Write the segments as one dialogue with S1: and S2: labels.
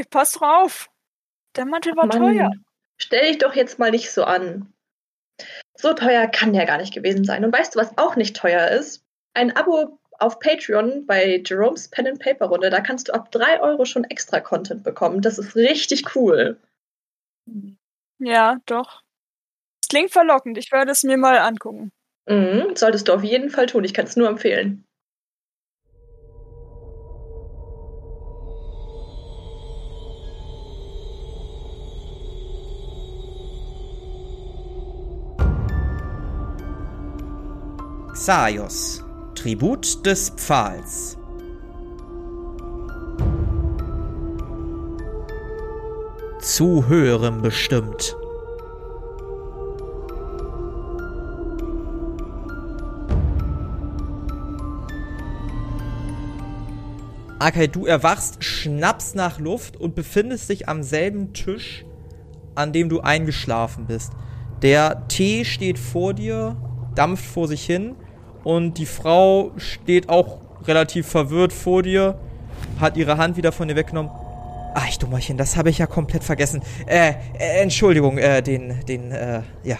S1: Hey, pass drauf. Der Mantel war
S2: Mann,
S1: teuer.
S2: Stell dich doch jetzt mal nicht so an. So teuer kann der gar nicht gewesen sein. Und weißt du, was auch nicht teuer ist? Ein Abo auf Patreon bei Jerome's Pen and Paper Runde. Da kannst du ab 3 Euro schon extra Content bekommen. Das ist richtig cool.
S1: Ja, doch. Es klingt verlockend. Ich werde es mir mal angucken.
S2: Mhm, solltest du auf jeden Fall tun. Ich kann es nur empfehlen.
S3: Xaios, Tribut des Pfahls. Zu höherem bestimmt. Akai, du erwachst, schnappst nach Luft und befindest dich am selben Tisch, an dem du eingeschlafen bist. Der Tee steht vor dir, dampft vor sich hin und die Frau steht auch relativ verwirrt vor dir, hat ihre Hand wieder von dir weggenommen. Ach, ich Dummerchen, das habe ich ja komplett vergessen. Äh, äh Entschuldigung, äh, den, den, äh, ja.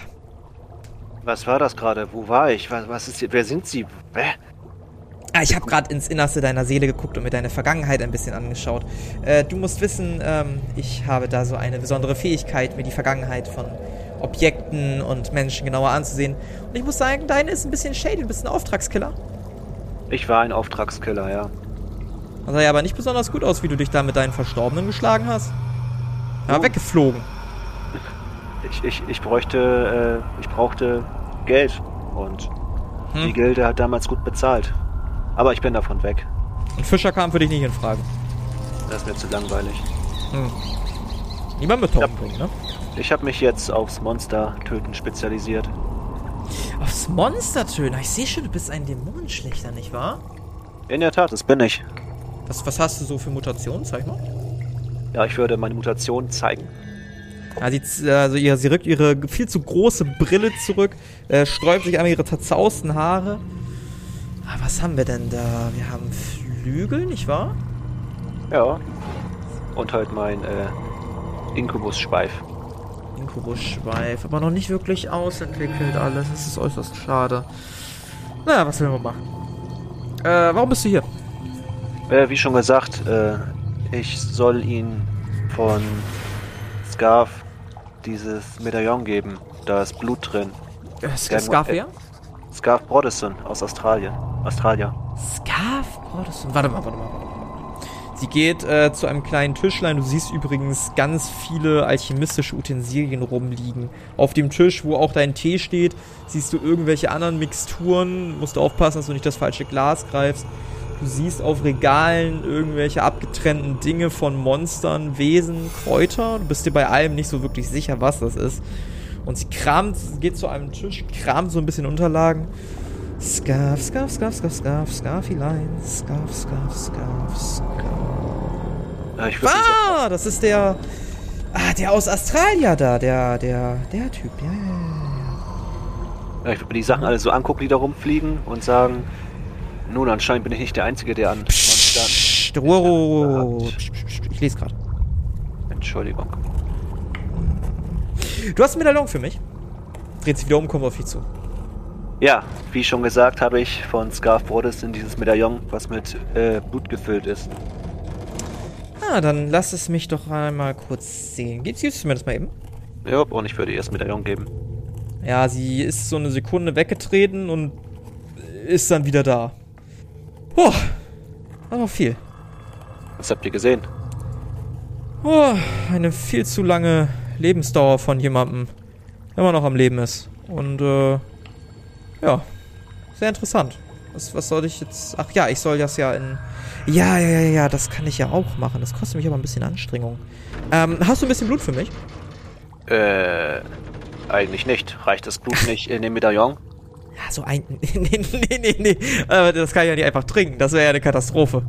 S4: Was war das gerade? Wo war ich? Was, was ist hier? Wer sind Sie? Hä?
S3: Ah, ich habe gerade ins Innerste deiner Seele geguckt und mir deine Vergangenheit ein bisschen angeschaut. Äh, du musst wissen, ähm, ich habe da so eine besondere Fähigkeit, mir die Vergangenheit von Objekten und Menschen genauer anzusehen. Und ich muss sagen, deine ist ein bisschen shady. Du bist ein Auftragskiller.
S4: Ich war ein Auftragskiller, ja.
S3: Das sah ja aber nicht besonders gut aus, wie du dich da mit deinen Verstorbenen geschlagen hast. Ja,
S4: Oh.
S3: weggeflogen.
S4: Ich, ich, ich bräuchte, äh, ich brauchte Geld. Und
S3: Hm.
S4: die Gilde hat damals gut bezahlt. Aber ich bin davon weg.
S3: Und Fischer kam für dich nicht in Frage.
S4: Das ist mir zu langweilig.
S3: Hm. Niemand mit
S4: Ja.
S3: Tauben bringen, ne?
S4: Ich habe mich jetzt aufs Monster-Töten spezialisiert.
S3: Aufs Monstertöner. Ich sehe schon, du bist ein Dämonenschlechter, nicht wahr?
S4: In der Tat, das bin ich.
S3: Was, was hast du so für Mutationen? Zeig mal.
S4: Ja, ich würde meine Mutation zeigen.
S3: Ja, sie, also ihr, sie rückt ihre viel zu große Brille zurück, äh, sträubt sich einmal ihre zerzausten Haare. Ah, was haben wir denn da? Wir haben Flügel, nicht wahr?
S4: Ja. Und halt mein äh, Inkubus-Schweif.
S3: Inkubus-Schweif, aber noch nicht wirklich ausentwickelt alles. Das ist äußerst schade. Naja, was will man machen? Äh, warum bist du hier?
S4: Äh, wie schon gesagt, äh, ich soll ihn von Scarf dieses Medaillon geben. Da ist Blut drin.
S3: Äh, Scarf wer?
S4: Scarf Brodesson aus Australien. Australia.
S3: Scarf? Das, warte mal, warte mal, warte mal. Sie geht äh, zu einem kleinen Tischlein. Du siehst übrigens ganz viele alchemistische Utensilien rumliegen. Auf dem Tisch, wo auch dein Tee steht, siehst du irgendwelche anderen Mixturen. Musst du aufpassen, dass du nicht das falsche Glas greifst. Du siehst auf Regalen irgendwelche abgetrennten Dinge von Monstern, Wesen, Kräuter. Du bist dir bei allem nicht so wirklich sicher, was das ist. Und sie kramt, geht zu einem Tisch, kramt so ein bisschen Unterlagen. Scarf, Scarf, Scarf, Scarf, Scarf, Scarfilein, Scarf, Scarf, Scarf, Scarf.
S4: Ich würde
S3: Ah, das ist der, ah, der aus Australien da, der, der, der Typ, ja, ja, ja, ja.
S4: ich würd mir die Sachen alle so angucken, die da rumfliegen und sagen, nun, anscheinend bin ich nicht der Einzige, der an.
S3: Psst, psst, Ich lese gerade.
S4: Entschuldigung.
S3: Du hast einen Medaillon für mich. Dreht sich wieder um, kommt auf dich zu.
S4: Ja, wie schon gesagt, habe ich von Scarf Brodesson dieses Medaillon, was mit äh, Blut gefüllt ist.
S3: Ah, dann lass es mich doch einmal kurz sehen. Gibst gibst du mir das mal eben?
S4: Ja, und ich würde ihr das Medaillon geben.
S3: Ja, sie ist so eine Sekunde weggetreten und ist dann wieder da. Boah, aber viel.
S4: Was habt ihr gesehen?
S3: Oh, eine viel zu lange Lebensdauer von jemandem, der immer noch am Leben ist. Und, äh, ja, sehr interessant. Was, was soll ich jetzt... Ach ja, ich soll das ja in... Ja, ja, ja, ja, das kann ich ja auch machen. Das kostet mich aber ein bisschen Anstrengung. Ähm, hast du ein bisschen Blut für mich?
S4: Äh, eigentlich nicht. Reicht das Blut nicht in dem Medaillon?
S3: Ja, so ein... Nee, nee, nee, nee. Äh, das kann ich ja nicht einfach trinken. Das wäre ja eine Katastrophe.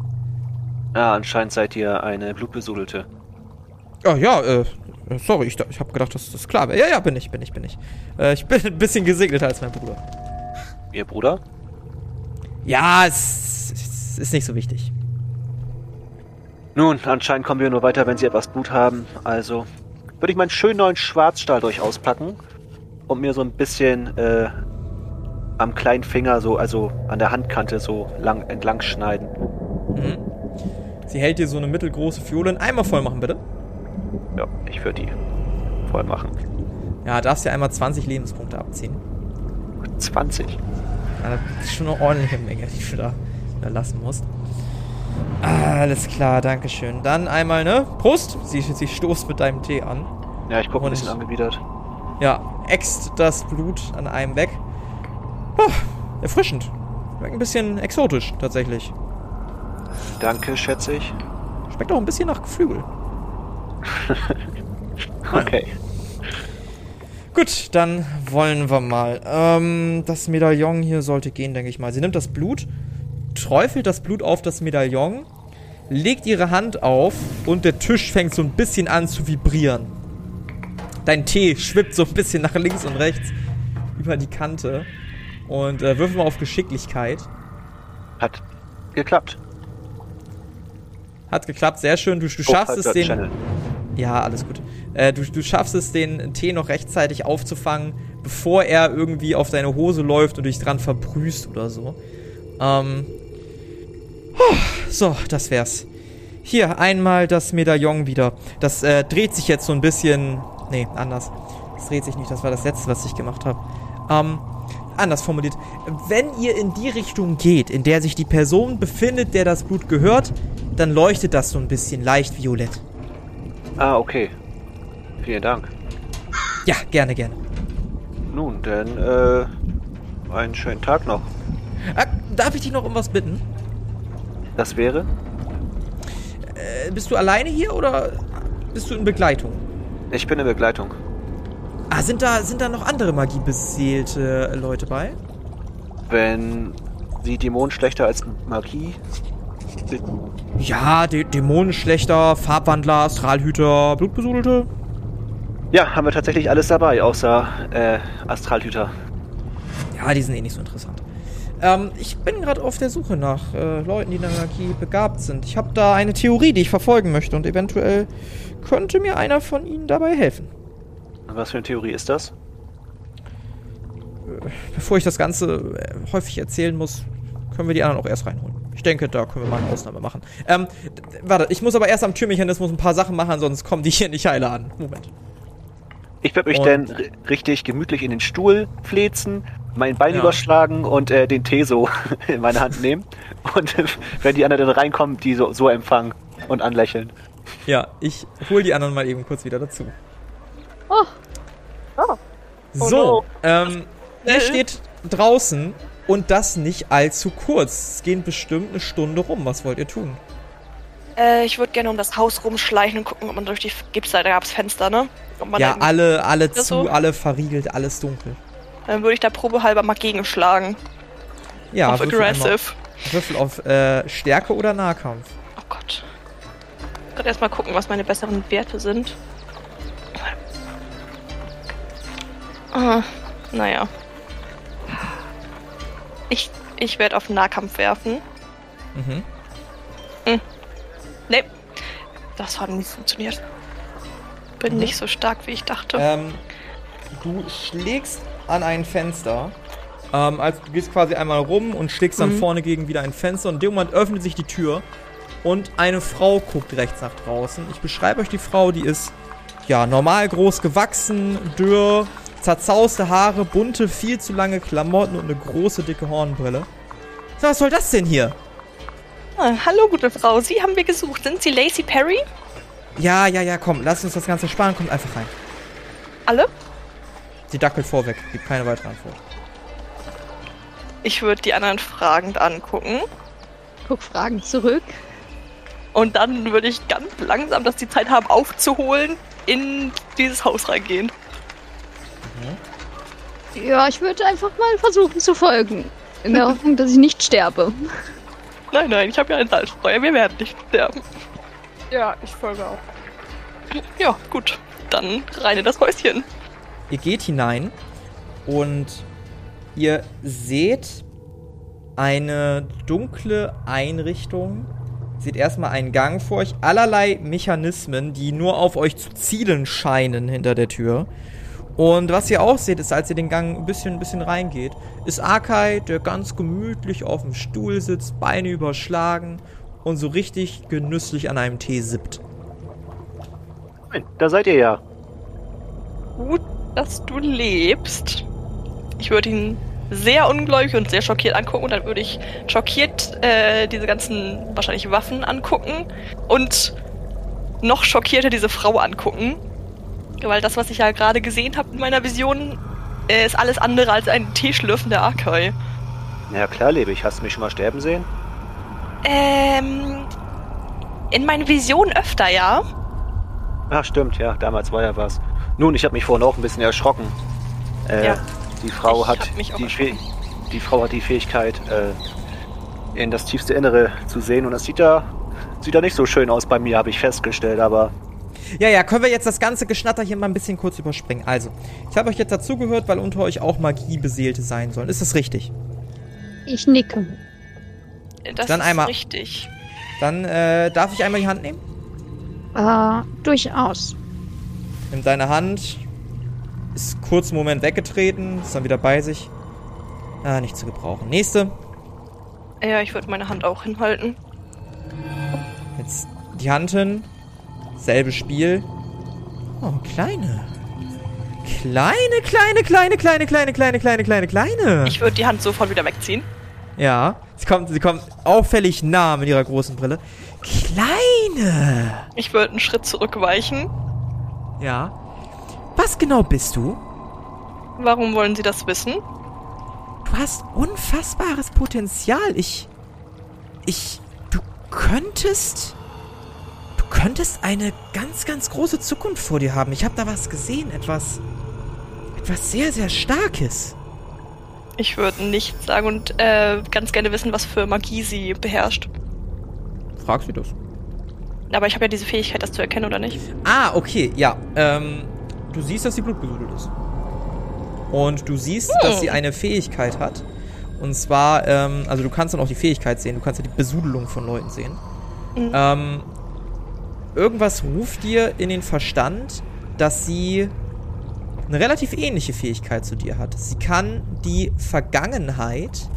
S4: Ah, anscheinend seid ihr eine Blutbesudelte.
S3: Ah, ja, äh, sorry, ich, ich habe gedacht, dass das klar wäre. Ja, ja, bin ich, bin ich, bin ich. Äh, ich bin ein bisschen gesegneter als mein Bruder.
S4: Ihr Bruder?
S3: Ja, es, es ist nicht so wichtig.
S4: Nun, anscheinend kommen wir nur weiter, wenn sie etwas Blut haben. Also würde ich meinen schönen neuen Schwarzstahl durch auspacken und mir so ein bisschen äh, am kleinen Finger, so, also an der Handkante so lang entlang schneiden.
S3: Mhm. Sie hält dir so eine mittelgroße Fiole. Einmal voll machen, bitte.
S4: Ja, ich würde die voll machen.
S3: Ja, darfst dir einmal 20 Lebenspunkte abziehen.
S4: 20.
S3: Ja, das ist schon eine ordentliche Menge, die du da, da lassen musst. Alles klar, Dankeschön. Dann einmal, ne? Prost! Sie, sie stoßt mit deinem Tee an.
S4: Ja, ich gucke ein bisschen angewidert.
S3: Ja, äxt das Blut an einem weg. Oh, erfrischend. Schmeckt ein bisschen exotisch, tatsächlich.
S4: Danke, schätze ich.
S3: Schmeckt auch ein bisschen nach Geflügel.
S4: Okay.
S3: Gut, dann wollen wir mal. Ähm, das Medaillon hier sollte gehen, denke ich mal. Sie nimmt das Blut, träufelt das Blut auf das Medaillon, legt ihre Hand auf und der Tisch fängt so ein bisschen an zu vibrieren. Dein Tee schwippt so ein bisschen nach links und rechts über die Kante. Und äh, würfel mal auf Geschicklichkeit.
S4: Hat geklappt.
S3: Hat geklappt, sehr schön. Du, du schaffst es, den.
S4: Channel.
S3: Ja, alles gut. Äh, du, du schaffst es, den Tee noch rechtzeitig aufzufangen, bevor er irgendwie auf deine Hose läuft und dich dran verbrüßt oder so. Ähm. So, das wär's. Hier, einmal das Medaillon wieder. Das äh, dreht sich jetzt so ein bisschen. Nee, anders. Das dreht sich nicht, das war das letzte, was ich gemacht habe. Ähm, anders formuliert. Wenn ihr in die Richtung geht, in der sich die Person befindet, der das Blut gehört, dann leuchtet das so ein bisschen leicht violett.
S4: Ah, okay. Vielen Dank.
S3: Ja, gerne, gerne.
S4: Nun, dann, äh, einen schönen Tag noch.
S3: Äh, darf ich dich noch um was bitten?
S4: Das wäre?
S3: Äh, bist du alleine hier oder bist du in Begleitung?
S4: Ich bin in Begleitung.
S3: Ah, sind da, sind da noch andere magiebeseelte Leute bei?
S4: Wenn Sie Dämonenschlechter als Magie.
S3: Ja, Dä Dämonenschlechter, Farbwandler, Astralhüter, Blutbesudelte.
S4: Ja, haben wir tatsächlich alles dabei, außer äh, Astralhüter.
S3: Ja, die sind eh nicht so interessant. Ähm, ich bin gerade auf der Suche nach äh, Leuten, die in der Magie begabt sind. Ich habe da eine Theorie, die ich verfolgen möchte und eventuell könnte mir einer von ihnen dabei helfen.
S4: Was für eine Theorie ist das?
S3: Bevor ich das Ganze äh, häufig erzählen muss, können wir die anderen auch erst reinholen. Ich denke, da können wir mal eine Ausnahme machen. Ähm, warte, ich muss aber erst am Türmechanismus ein paar Sachen machen, sonst kommen die hier nicht heile an. Moment.
S4: Ich werde mich
S3: Und-
S4: dann ri- richtig gemütlich in den Stuhl fläzen, mein Bein
S3: Ja.
S4: überschlagen und äh, den Tee so in meine Hand nehmen. Und wenn die anderen dann reinkommen, die so, so empfangen und anlächeln.
S3: Ja, ich hol die anderen mal eben kurz wieder dazu.
S5: Oh,
S3: So,
S1: no.
S3: ähm, ihr steht draußen und das nicht allzu kurz. Es gehen bestimmt eine Stunde rum. Was wollt ihr tun?
S5: äh, ich würde gerne um das Haus rumschleichen und gucken, ob man durch die. Gibt's da, da gab's Fenster, ne?
S3: Ja, alle, alle zu,
S5: so.
S3: alle verriegelt, alles dunkel.
S5: Dann würde ich da probehalber mal gegenschlagen.
S3: Ja,
S5: auf
S3: würfel, einmal,
S5: aggressive.
S3: würfel auf äh, Stärke oder Nahkampf.
S5: Oh Gott. Ich kann erstmal gucken, was meine besseren Werte sind. Ah, naja. Ich, ich werde auf Nahkampf werfen.
S3: Mhm.
S5: Nee. Das hat nicht funktioniert. Bin
S3: Mhm.
S5: nicht so stark, wie ich dachte.
S3: Ähm, du schlägst an ein Fenster. Ähm, also du gehst quasi einmal rum und schlägst dann
S5: Mhm.
S3: vorne gegen wieder ein Fenster und in dem Moment öffnet sich die Tür und eine Frau guckt rechts nach draußen. Ich beschreibe euch die Frau, die ist ja normal groß gewachsen, dürr, zerzauste Haare, bunte, viel zu lange Klamotten und eine große dicke Hornbrille. So, was soll das denn hier?
S5: Ah, hallo, gute Frau. Sie haben wir gesucht. Sind Sie Lacey Perry?
S3: Ja, ja, ja, komm, lass uns das Ganze sparen, kommt einfach rein.
S5: Alle?
S3: Sie dackelt vorweg, gibt keine weitere Antwort.
S5: Ich würde die anderen fragend angucken.
S2: Guck Fragen zurück.
S5: Und dann würde ich ganz langsam, dass die Zeit haben, aufzuholen, in dieses Haus reingehen.
S2: Ja, ich würde einfach mal versuchen zu folgen. In der Hoffnung, dass ich nicht sterbe.
S5: Nein, nein, ich habe ja ein Salzfeuer. Wir werden nicht sterben.
S1: Ja, ich folge auch.
S5: Ja, gut. Dann rein in das Häuschen.
S3: Ihr geht hinein und ihr seht eine dunkle Einrichtung, seht erstmal einen Gang vor euch, allerlei Mechanismen, die nur auf euch zu zielen scheinen hinter der Tür. Und was ihr auch seht, ist, als ihr den Gang ein bisschen, ein bisschen reingeht, ist Akai, der ganz gemütlich auf dem Stuhl sitzt, Beine überschlagen und so richtig genüsslich an einem Tee sippt.
S4: Nein, Da seid ihr ja.
S5: Gut, dass du lebst. Ich würde ihn sehr ungläubig und sehr schockiert angucken und dann würde ich schockiert äh, diese ganzen wahrscheinlich Waffen angucken und noch schockierter diese Frau angucken. Weil das, was ich ja gerade gesehen habe in meiner Vision, äh, ist alles andere als ein teeschlürfender Akai.
S4: Ja klar, lebe ich. Hast du mich schon mal sterben sehen?
S5: Ähm, in meinen Visionen öfter, ja.
S4: Ach stimmt, ja, damals war ja was. Nun, ich habe mich vorhin auch ein bisschen erschrocken. Äh,
S5: Ja.
S4: Die Frau
S5: Ich
S4: hat die, die Frau hat die Fähigkeit, äh, in das tiefste Innere zu sehen und das sieht da sieht da nicht so schön aus bei mir, habe ich festgestellt, aber
S3: Ja, ja, können wir jetzt das ganze Geschnatter hier mal ein bisschen kurz überspringen. Also, ich habe euch jetzt dazugehört, weil unter euch auch Magiebeseelte sein sollen. Ist das richtig?
S6: Ich nicke.
S5: Das
S3: Dann
S5: ist
S3: einmal-
S5: richtig.
S3: Dann äh, darf ich einmal die Hand nehmen?
S6: Äh, durchaus.
S3: Nimm deine Hand. Ist kurz einen Moment weggetreten, ist dann wieder bei sich. Ah, nicht zu gebrauchen. Nächste.
S5: Ja, ich würde meine Hand auch hinhalten.
S3: Jetzt die Hand hin. Selbe Spiel. Oh, kleine. Kleine, kleine, kleine, kleine, kleine, kleine, kleine, kleine, kleine.
S5: Ich würde die Hand sofort wieder wegziehen.
S3: Ja. Sie kommt, sie kommt auffällig nah mit ihrer großen Brille. Kleine.
S5: Ich würde einen Schritt zurückweichen.
S3: Ja. Was genau bist du?
S5: Warum wollen Sie das wissen?
S3: Du hast unfassbares Potenzial. Ich. Ich. Du könntest. Du könntest eine ganz, ganz große Zukunft vor dir haben. Ich habe da was gesehen. Etwas. Etwas sehr, sehr Starkes.
S5: Ich würde nichts sagen und äh, ganz gerne wissen, was für Magie sie beherrscht.
S3: Fragst du das?
S5: Aber ich habe ja diese Fähigkeit, das zu erkennen, oder nicht?
S3: Ah, okay, ja. Ähm, du siehst, dass sie blutbesudelt ist. Und du siehst, dass sie eine Fähigkeit hat. Und zwar, ähm, also du kannst dann auch die Fähigkeit sehen, du kannst ja die Besudelung von Leuten sehen.
S5: Mhm.
S3: Ähm, irgendwas ruft dir in den Verstand, dass sie eine relativ ähnliche Fähigkeit zu dir hat. Sie kann die Vergangenheit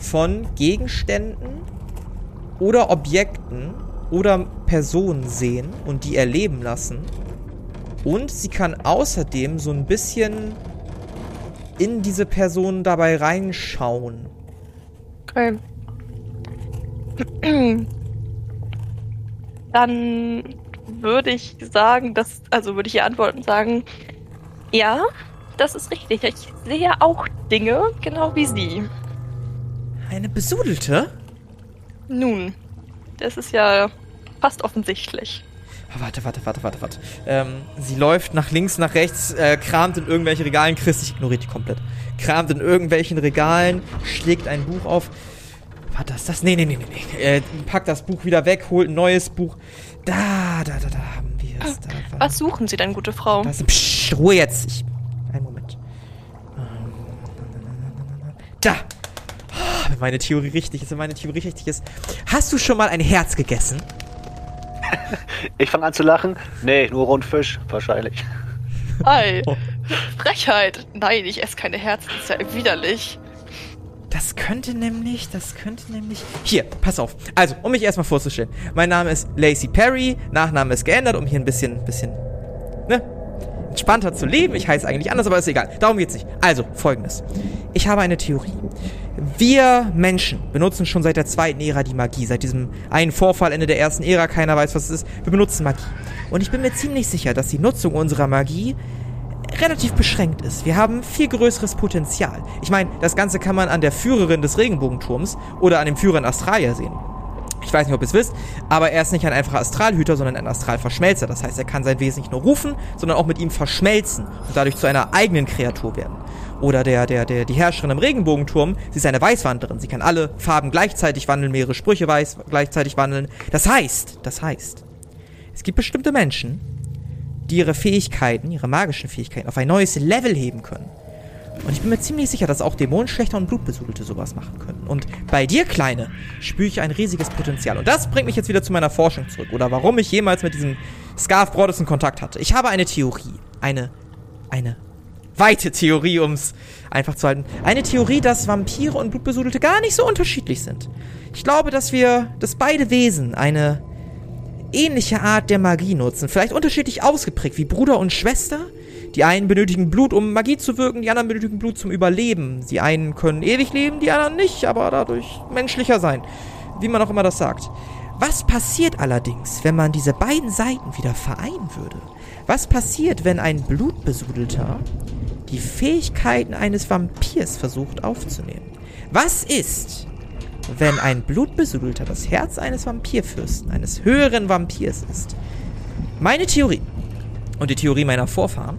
S3: von Gegenständen oder Objekten oder Personen sehen und die erleben lassen. Und sie kann außerdem so ein bisschen in diese Person dabei reinschauen.
S5: Okay. Dann würde ich sagen, dass, also würde ich ihr antworten und sagen, ja, das ist richtig. Ich sehe auch Dinge, genau wie Sie.
S3: Eine Besudelte?
S5: Nun, das ist ja fast offensichtlich.
S3: Ah, Warte, warte, warte, warte, warte. Ähm, sie läuft nach links, nach rechts, äh, kramt in irgendwelchen Regalen. Chris, ich ignoriere die komplett. Kramt in irgendwelchen Regalen, schlägt ein Buch auf. Warte, ist das? Nee, nee, nee, nee, nee. Äh, packt das Buch wieder weg, holt ein neues Buch. Da, da, da, da haben wir es. Da, war-
S5: Was suchen Sie denn, gute Frau?
S3: Das, psch, Ruhe jetzt. Ich, einen Moment. Da. Ah, Wenn meine Theorie richtig ist, wenn meine Theorie richtig ist. Hast du schon mal ein Herz gegessen?
S4: ich fange an zu lachen. Nee, nur Rundfisch, wahrscheinlich.
S5: Hi. Frechheit. Nein, ich esse keine Herzen. Das ist ja widerlich.
S3: Das könnte nämlich, das könnte nämlich. Hier, pass auf. Also, um mich erstmal vorzustellen. Mein Name ist Lacey Perry. Nachname ist geändert, um hier ein bisschen, bisschen, ne? Entspannter zu leben. Ich heiße eigentlich anders, aber ist egal. Darum geht's nicht. Also, folgendes. Ich habe eine Theorie. Wir Menschen benutzen schon seit der zweiten Ära die Magie. Seit diesem einen Vorfall Ende der ersten Ära, keiner weiß, was es ist. Wir benutzen Magie. Und ich bin mir ziemlich sicher, dass die Nutzung unserer Magie relativ beschränkt ist. Wir haben viel größeres Potenzial. Ich meine, das Ganze kann man an der Führerin des Regenbogenturms oder an dem Führer in Astralia sehen. Ich weiß nicht, ob ihr es wisst, aber er ist nicht ein einfacher Astralhüter, sondern ein Astralverschmelzer. Das heißt, er kann sein Wesen nicht nur rufen, sondern auch mit ihm verschmelzen und dadurch zu einer eigenen Kreatur werden. Oder der, der, der, die Herrscherin im Regenbogenturm, sie ist eine Weißwanderin. Sie kann alle Farben gleichzeitig wandeln, mehrere Sprüche weiß gleichzeitig wandeln. Das heißt, das heißt, es gibt bestimmte Menschen, die ihre Fähigkeiten, ihre magischen Fähigkeiten auf ein neues Level heben können. Und ich bin mir ziemlich sicher, dass auch Dämonenschlechter und Blutbesudelte sowas machen können. Und bei dir, Kleine, spüre ich ein riesiges Potenzial. Und das bringt mich jetzt wieder zu meiner Forschung zurück. Oder warum ich jemals mit diesem Scarf Broderson Kontakt hatte. Ich habe eine Theorie. Eine, eine weite Theorie, um es einfach zu halten. Eine Theorie, dass Vampire und Blutbesudelte gar nicht so unterschiedlich sind. Ich glaube, dass wir, dass beide Wesen eine ähnliche Art der Magie nutzen. Vielleicht unterschiedlich ausgeprägt, wie Bruder und Schwester. Die einen benötigen Blut, um Magie zu wirken, die anderen benötigen Blut zum Überleben. Die einen können ewig leben, die anderen nicht, aber dadurch menschlicher sein. Wie man auch immer das sagt. Was passiert allerdings, wenn man diese beiden Seiten wieder vereinen würde? Was passiert, wenn ein Blutbesudelter die Fähigkeiten eines Vampirs versucht aufzunehmen? Was ist, wenn ein Blutbesudelter das Herz eines Vampirfürsten, eines höheren Vampirs ist? Meine Theorie und die Theorie meiner Vorfahren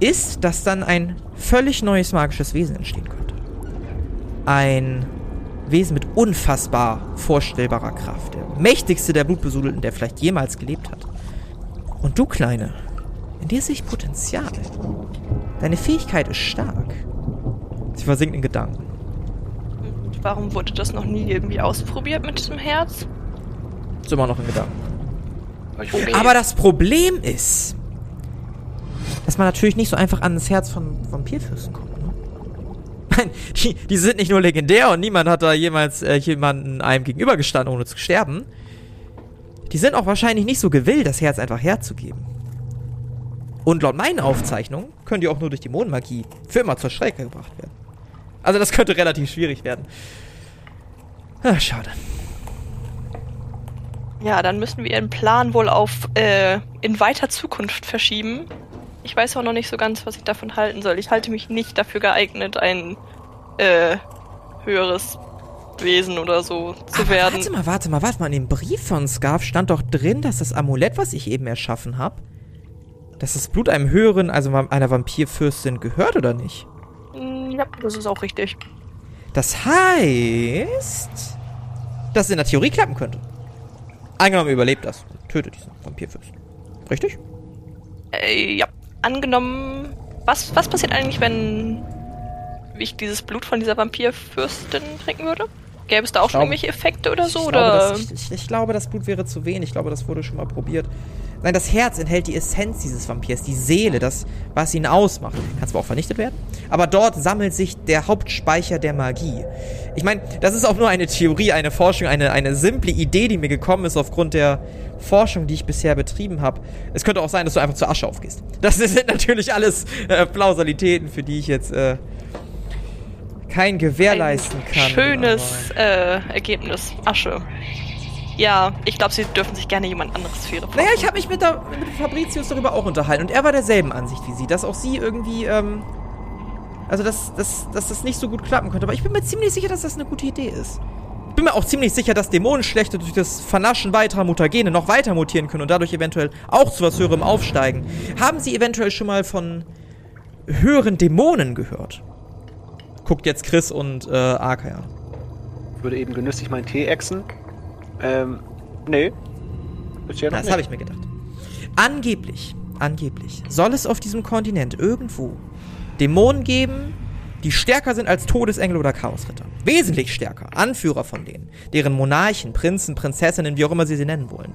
S3: ist, dass dann ein völlig neues magisches Wesen entstehen könnte. Ein Wesen mit unfassbar vorstellbarer Kraft. Der mächtigste der Blutbesudelten, der vielleicht jemals gelebt hat. Und du, Kleine, in dir sehe ich Potenzial. Deine Fähigkeit ist stark. Sie versinkt in Gedanken.
S5: Warum wurde das noch nie irgendwie ausprobiert mit diesem Herz?
S3: Ist immer noch in Gedanken.
S5: Okay.
S3: Aber das Problem ist, dass man natürlich nicht so einfach an das Herz von Vampirfürsten kommt. Ne? Nein, die, die sind nicht nur legendär und niemand hat da jemals äh, jemanden einem gegenübergestanden, ohne zu sterben. Die sind auch wahrscheinlich nicht so gewillt, das Herz einfach herzugeben. Und laut meinen Aufzeichnungen können die auch nur durch die Mondmagie für immer zur Strecke gebracht werden. Also das könnte relativ schwierig werden. Ah, schade.
S5: Ja, dann müssen wir ihren Plan wohl auf äh, in weiter Zukunft verschieben. Ich weiß auch noch nicht so ganz, was ich davon halten soll. Ich halte mich nicht dafür geeignet, ein äh, höheres Wesen oder so zu
S3: Aber
S5: werden.
S3: Warte mal, warte mal, warte mal. In dem Brief von Scarf stand doch drin, dass das Amulett, was ich eben erschaffen habe, dass das Blut einem höheren, also einer Vampirfürstin gehört oder nicht?
S5: Ja, das ist auch richtig.
S3: Das heißt, dass es in der Theorie klappen könnte. Angenommen, er überlebt das und tötet diesen Vampirfürsten. Richtig?
S5: Äh, ja, angenommen. Was, was passiert eigentlich, wenn ich dieses Blut von dieser Vampirfürstin trinken würde? Gäbe es da auch schon irgendwelche Effekte oder so?
S3: ich,
S5: oder?
S3: Glaube, das, ich, ich, ich glaube, das Blut wäre zu wenig. Ich glaube, das wurde schon mal probiert. Nein, das Herz enthält die Essenz dieses Vampirs, die Seele, das, was ihn ausmacht. Kann zwar auch vernichtet werden, aber dort sammelt sich der Hauptspeicher der Magie. Ich meine, das ist auch nur eine Theorie, eine Forschung, eine, eine simple Idee, die mir gekommen ist aufgrund der Forschung, die ich bisher betrieben habe. Es könnte auch sein, dass du einfach zur Asche aufgehst. Das sind natürlich alles äh, Plausalitäten, für die ich jetzt äh, kein Gewähr leisten kann.
S5: Schönes äh, Ergebnis. Asche. Ja, ich glaube, sie dürfen sich gerne jemand anderes für ihre
S3: Naja, ich habe mich mit, der, mit Fabricius darüber auch unterhalten und er war derselben Ansicht wie sie, dass auch sie irgendwie, ähm, also dass, dass, dass das nicht so gut klappen könnte. Aber ich bin mir ziemlich sicher, dass das eine gute Idee ist. Ich bin mir auch ziemlich sicher, dass Dämonenschlechte durch das Vernaschen weiterer Mutagene noch weiter mutieren können und dadurch eventuell auch zu was Höherem aufsteigen. Haben Sie eventuell schon mal von höheren Dämonen gehört? Guckt jetzt Chris und äh, Arka.
S4: Ich würde eben genüsslich meinen Tee exen. Ähm, nee. Bisher noch
S3: Das habe ich mir gedacht. Angeblich, angeblich soll es auf diesem Kontinent irgendwo Dämonen geben, die stärker sind als Todesengel oder Chaosritter. Wesentlich stärker. Anführer von denen. Deren Monarchen, Prinzen, Prinzessinnen, wie auch immer sie sie nennen wollen.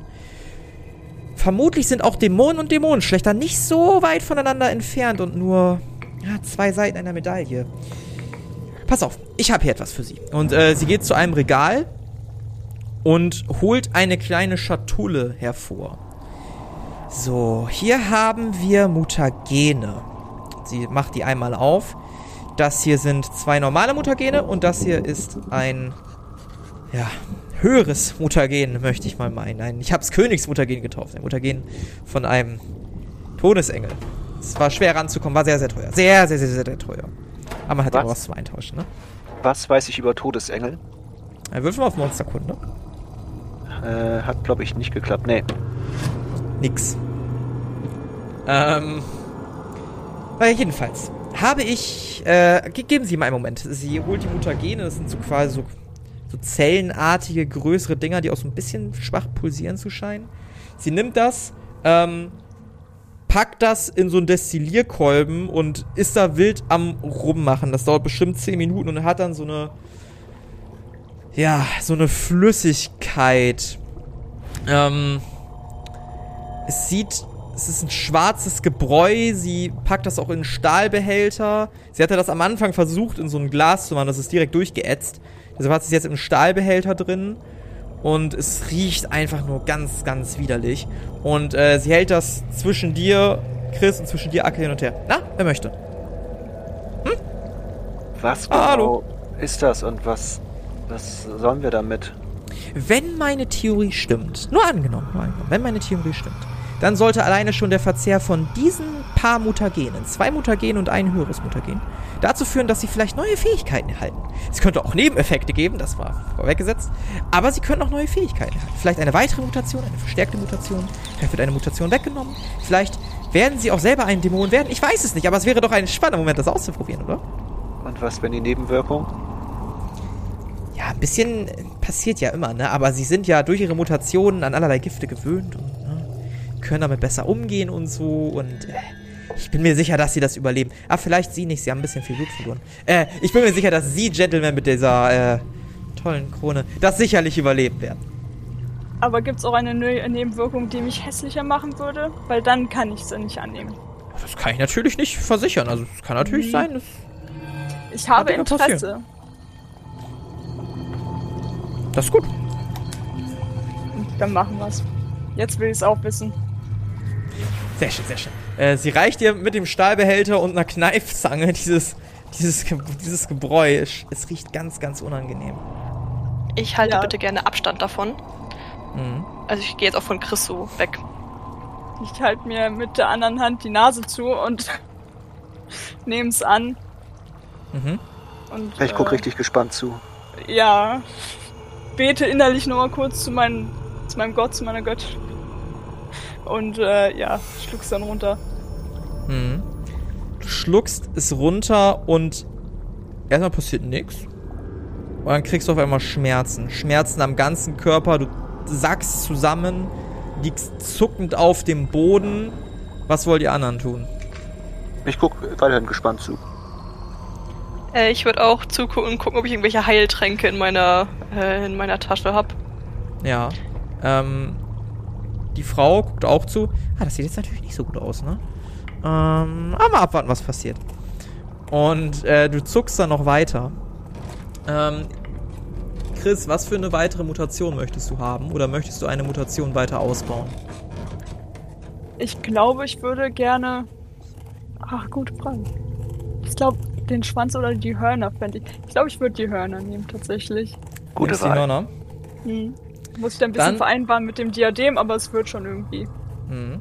S3: Vermutlich sind auch Dämonen und Dämonenschlechter nicht so weit voneinander entfernt und nur ja, zwei Seiten einer Medaille. Pass auf, ich habe hier etwas für sie. Und äh, sie geht zu einem Regal und holt eine kleine Schatulle hervor. So, hier haben wir Mutagene. Sie macht die einmal auf. Das hier sind zwei normale Mutagene und das hier ist ein, ja, höheres Mutagen, möchte ich mal meinen. Ein, ich habe es Königsmutagen getauft. Ein Mutagen von einem Todesengel. Es war schwer ranzukommen, war sehr, sehr teuer. Sehr, sehr, sehr, sehr, sehr teuer. Aber man hat ja
S4: Was?
S3: auch was zum Eintauschen, ne?
S4: Was weiß ich über Todesengel?
S3: Dann würfeln wir auf Monsterkunde.
S4: Äh, hat, glaube ich, nicht geklappt. Nee.
S3: Nix. Ähm. Naja, jedenfalls. Habe ich. Äh, ge geben Sie mal einen Moment. Sie holt die Mutagene, das sind so quasi so, so zellenartige, größere Dinger, die auch so ein bisschen schwach pulsieren zu scheinen. Sie nimmt das, ähm, packt das in so einen Destillierkolben und ist da wild am Rummachen. Das dauert bestimmt 10 Minuten und hat dann so eine, ja, so eine Flüssigkeit. Ähm, es sieht, es ist ein schwarzes Gebräu. Sie packt das auch in einen Stahlbehälter. Sie hatte das am Anfang versucht, in so ein Glas zu machen. Das ist direkt durchgeätzt. Deshalb hat sie es jetzt im Stahlbehälter drin. Und es riecht einfach nur ganz, ganz widerlich. Und äh, sie hält das zwischen dir, Chris, und zwischen dir, Acke, hin und her. Na, wer möchte?
S4: Was
S3: Ah,
S4: genau ist das und was, was sollen wir damit?
S3: Wenn meine Theorie stimmt, nur angenommen, nur angenommen, wenn meine Theorie stimmt, dann sollte alleine schon der Verzehr von diesen paar Mutagenen, zwei Mutagene und ein höheres Mutagen, dazu führen, dass sie vielleicht neue Fähigkeiten erhalten. Es könnte auch Nebeneffekte geben, das war vorweggesetzt, aber sie können auch neue Fähigkeiten erhalten. Vielleicht eine weitere Mutation, eine verstärkte Mutation, vielleicht wird eine Mutation weggenommen, vielleicht werden sie auch selber ein Dämon werden, ich weiß es nicht, aber es wäre doch ein spannender Moment, das auszuprobieren, oder?
S4: Und was, wenn die Nebenwirkung?
S3: Ja, ein bisschen passiert ja immer, ne? Aber sie sind ja durch ihre Mutationen an allerlei Gifte gewöhnt und ne? können damit besser umgehen und so. Und äh, ich bin mir sicher, dass sie das überleben. Ah, vielleicht sie nicht, sie haben ein bisschen viel Blut verloren. Äh, ich bin mir sicher, dass sie, Gentleman, mit dieser äh, tollen Krone, das sicherlich überleben werden.
S1: Aber gibt's auch eine ne Nebenwirkung, die mich hässlicher machen würde? Weil dann kann ich sie nicht annehmen.
S3: Das kann ich natürlich nicht versichern. Also, es kann natürlich
S1: Mhm.
S3: sein, dass.
S1: Ich habe
S3: Kann passieren. Das ist gut.
S1: Dann machen wir's. Jetzt will ich's auch wissen.
S3: Sehr schön, sehr schön. Äh, sie reicht dir mit dem Stahlbehälter und einer Kneifzange dieses, dieses, dieses Gebräu. Es, es riecht ganz, ganz unangenehm.
S5: Ich halte
S1: Ja.
S5: bitte gerne Abstand davon.
S3: Mhm.
S5: Also ich gehe jetzt auch von Chris so weg.
S1: Ich halte mir mit der anderen Hand die Nase zu und nehm's an.
S3: Mhm.
S1: Und,
S4: Ich guck
S1: äh,
S4: richtig gespannt zu.
S1: Ja. Bete innerlich nochmal kurz zu, meinem zu meinem Gott, zu meiner Göttin. Und äh, ja, schluck's dann runter.
S3: Mhm. Du schluckst es runter und erstmal passiert nichts. Und dann kriegst du auf einmal Schmerzen. Schmerzen am ganzen Körper. Du sackst zusammen, liegst zuckend auf dem Boden. Was wollt ihr anderen tun?
S4: Ich guck weiterhin gespannt zu.
S5: Äh, ich würde auch zugucken und gucken, ob ich irgendwelche Heiltränke in meiner, äh, in meiner Tasche habe.
S3: Ja. Ähm, die Frau guckt auch zu. Ah, das sieht jetzt natürlich nicht so gut aus, ne? Ähm, aber mal abwarten, was passiert. Und äh, du zuckst dann noch weiter. Ähm, Chris, was für eine weitere Mutation möchtest du haben? Oder möchtest du eine Mutation weiter ausbauen?
S1: Ich glaube, ich würde gerne. Ach, gute Frage. Ich glaube, den Schwanz oder die Hörner fände ich. Ich glaube, ich würde die Hörner nehmen, tatsächlich.
S4: Gute
S3: Nimmst die
S4: Wahl.
S3: Hörner?
S1: Hm. Muss ich dann ein bisschen
S3: Dann-
S1: vereinbaren mit dem Diadem, aber es wird schon irgendwie.
S3: Mhm.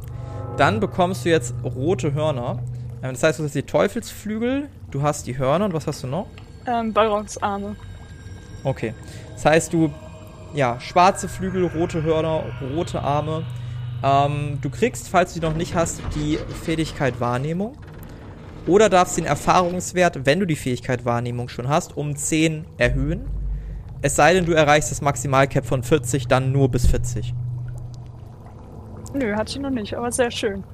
S3: Dann bekommst du jetzt rote Hörner. Ähm, das heißt, du hast die Teufelsflügel, du hast die Hörner und was hast du noch?
S1: Ähm, Balrogs Arme.
S3: Okay. Das heißt, du, ja, schwarze Flügel, rote Hörner, rote Arme. Ähm, du kriegst, falls du die noch nicht hast, die Fähigkeit Wahrnehmung. Oder darfst den Erfahrungswert, wenn du die Fähigkeit Wahrnehmung schon hast, um 10 erhöhen. Es sei denn, du erreichst das Maximalcap von 40, dann nur bis 40.
S1: Nö, hatte ich noch nicht, aber sehr schön.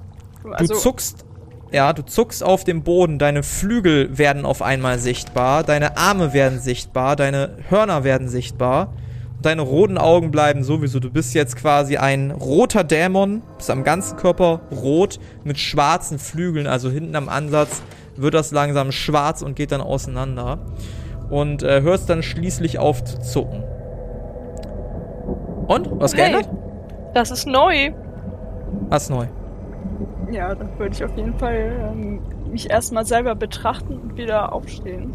S3: Du
S1: Also,
S3: zuckst, ja, du zuckst auf dem Boden, deine Flügel werden auf einmal sichtbar, deine Arme werden sichtbar, deine Hörner werden sichtbar deine roten Augen bleiben sowieso. Du bist jetzt quasi ein roter Dämon, bist am ganzen Körper rot mit schwarzen Flügeln, also hinten am Ansatz wird das langsam schwarz und geht dann auseinander und äh, hörst dann schließlich auf zu zucken. Und? Was
S5: Hey.
S3: geändert?
S5: Das ist neu.
S3: Was neu?
S1: ja, dann würde ich auf jeden Fall ähm, mich erstmal selber betrachten und wieder aufstehen.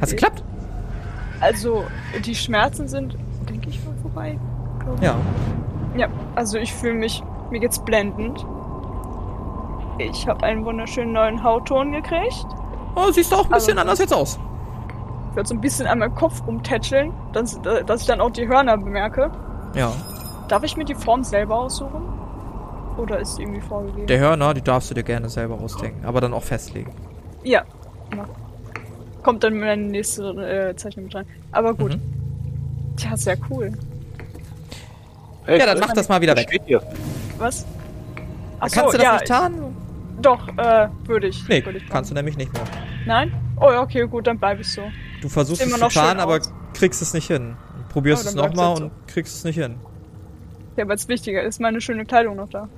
S3: Hat's geklappt?
S1: Also, die Schmerzen sind, denke ich mal, vorbei. glaub ich.
S3: Ja.
S1: Ja, also ich fühle mich, mir geht's blendend. Ich habe einen wunderschönen neuen Hautton gekriegt.
S3: Oh, siehst du auch ein bisschen
S1: Also-
S3: anders jetzt aus.
S1: Ich werde so ein bisschen an meinem Kopf rumtätscheln, dass, dass ich dann auch die Hörner bemerke.
S3: Ja.
S1: Darf ich mir die Form selber aussuchen? Oder ist die irgendwie vorgegeben?
S3: Der Hörner, die darfst du dir gerne selber ausdenken, aber dann auch festlegen.
S1: ja. ja. Kommt dann meine nächste äh, Zeichnung mit rein. Aber gut.
S3: Mhm.
S1: Tja, sehr cool.
S4: Hey,
S3: Ja, dann mach das mal wieder weg.
S4: steht hier?
S1: Was? Ach
S3: Kannst du das
S1: ja,
S3: nicht tarnen?
S1: Doch, äh, würde ich.
S3: Nee,
S1: würde ich
S3: kannst du nämlich nicht mehr.
S1: Nein? Oh, ja, okay, gut, dann bleibe ich so.
S3: Du versuchst
S1: Sieht
S3: es
S1: immer
S3: zu fahren, aber
S1: aus.
S3: kriegst es nicht hin. Probierst
S1: Oh,
S3: es nochmal
S1: jetzt so.
S3: und kriegst es nicht hin.
S1: Ja, aber das Wichtige ist meine schöne Kleidung noch da.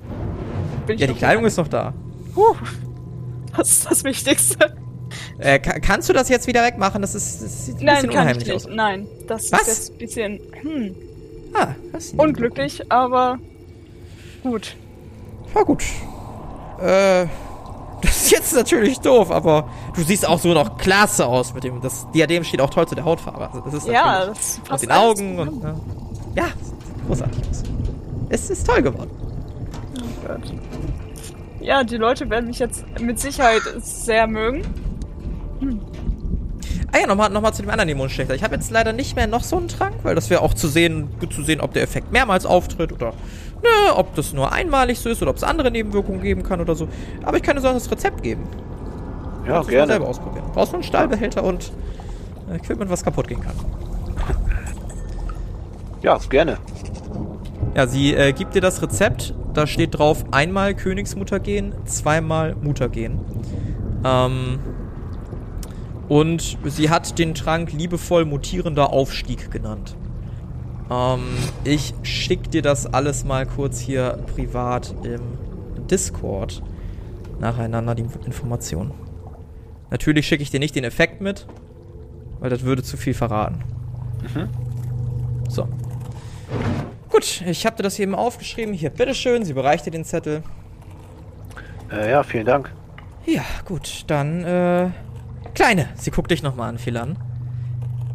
S1: Bin ich
S3: Ja, die
S1: noch
S3: Kleidung ist noch da.
S1: Puh, das ist das Wichtigste.
S3: Äh, ka kannst du das jetzt wieder wegmachen? Das, ist, das sieht ein
S1: Nein,
S3: bisschen
S1: kann ich
S3: unheimlich
S1: nicht.
S3: aus.
S1: Nein, das
S3: Was?
S1: ist jetzt ein bisschen hm,
S3: Ah,
S1: unglücklich, aber gut.
S3: Ja, gut. Äh, das ist jetzt natürlich doof, aber du siehst auch so noch klasse aus mit dem. Das Diadem steht auch toll zu der Hautfarbe. Also das ist
S1: Ja, das passt
S3: den Augen und. Ja, ja großartig aus. Es ist toll geworden.
S1: Oh Gott. Ja, die Leute werden mich jetzt mit Sicherheit sehr mögen.
S3: Ah ja, nochmal noch mal zu dem anderen Dämonenschlechter. Ich habe jetzt leider nicht mehr noch so einen Trank, weil das wäre auch zu sehen, gut zu sehen, ob der Effekt mehrmals auftritt oder ne, ob das nur einmalig so ist oder ob es andere Nebenwirkungen geben kann oder so. Aber ich kann dir sonst das Rezept geben.
S4: Ja,
S3: Kannst du mal
S4: gerne.
S3: selber ausprobieren. Brauchst nur einen Stahlbehälter und äh, Equipment, was kaputt gehen kann.
S4: Ja, gerne.
S3: Ja, sie äh, gibt dir das Rezept. Da steht drauf einmal Königsmuttergen, zweimal Muttergen. Ähm, und sie hat den Trank liebevoll mutierender Aufstieg genannt. Ähm, ich schick dir das alles mal kurz hier privat im Discord nacheinander, die Informationen. Natürlich schicke ich dir nicht den Effekt mit, weil das würde zu viel verraten. So. Gut, ich habe dir das eben aufgeschrieben. Hier, bitteschön, sie bereicht dir den Zettel.
S4: Äh, ja, vielen Dank.
S3: Ja, gut, dann, äh. Kleine, sie guckt dich nochmal an, Philan.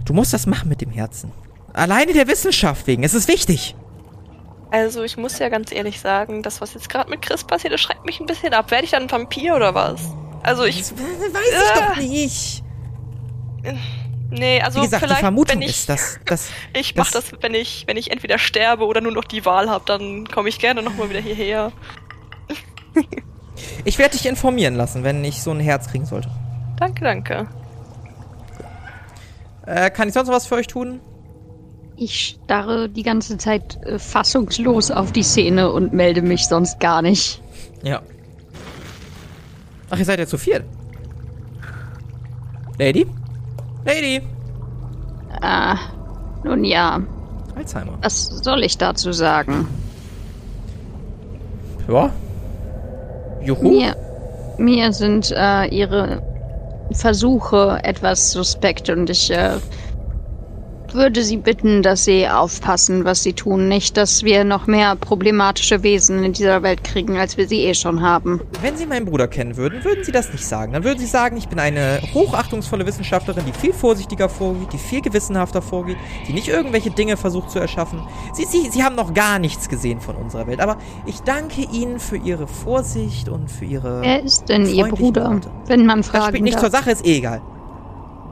S3: Du musst das machen mit dem Herzen. Alleine der Wissenschaft wegen, es ist wichtig.
S5: Also ich muss ja ganz ehrlich sagen, das, was jetzt gerade mit Chris passiert, das schreckt mich ein bisschen ab. Werde ich dann ein Vampir oder was? Also ich.
S3: Das weiß ich doch nicht.
S5: Nee, also
S3: Wie gesagt, die
S5: vielleicht,
S3: Vermutung
S5: wenn ich,
S3: ist, dass. dass
S5: ich mach
S3: das-
S5: das, wenn ich, wenn ich entweder sterbe oder nur noch die Wahl habe, dann komme ich gerne nochmal wieder hierher.
S3: ich werde dich informieren lassen, wenn ich so ein Herz kriegen sollte.
S5: Danke, danke.
S3: Äh, kann ich sonst noch was für euch tun?
S6: Ich starre die ganze Zeit äh, fassungslos auf die Szene und melde mich sonst gar nicht.
S3: Ja. Ach, ihr seid ja zu viel. Lady? Lady?
S6: Ah, nun ja,
S3: Alzheimer.
S6: was soll ich dazu sagen?
S3: Ja. Juhu.
S6: Mir, mir sind äh, ihre Versuche etwas suspekt und ich äh, würde sie bitten, dass sie aufpassen, was sie tun. Nicht, dass wir noch mehr problematische Wesen in dieser Welt kriegen, als wir sie eh schon haben.
S3: Wenn Sie meinen Bruder kennen würden, würden Sie das nicht sagen. Dann würden Sie sagen, ich bin eine hochachtungsvolle Wissenschaftlerin, die viel vorsichtiger vorgeht, die viel gewissenhafter vorgeht, die nicht irgendwelche Dinge versucht zu erschaffen. Sie, Sie, Sie haben noch gar nichts gesehen von unserer Welt, aber ich danke Ihnen für Ihre Vorsicht und für Ihre...
S6: Wer ist denn Ihr Bruder,
S3: Worte.
S6: wenn man
S3: das spielt nicht zur
S6: darf?
S3: Sache, ist eh egal.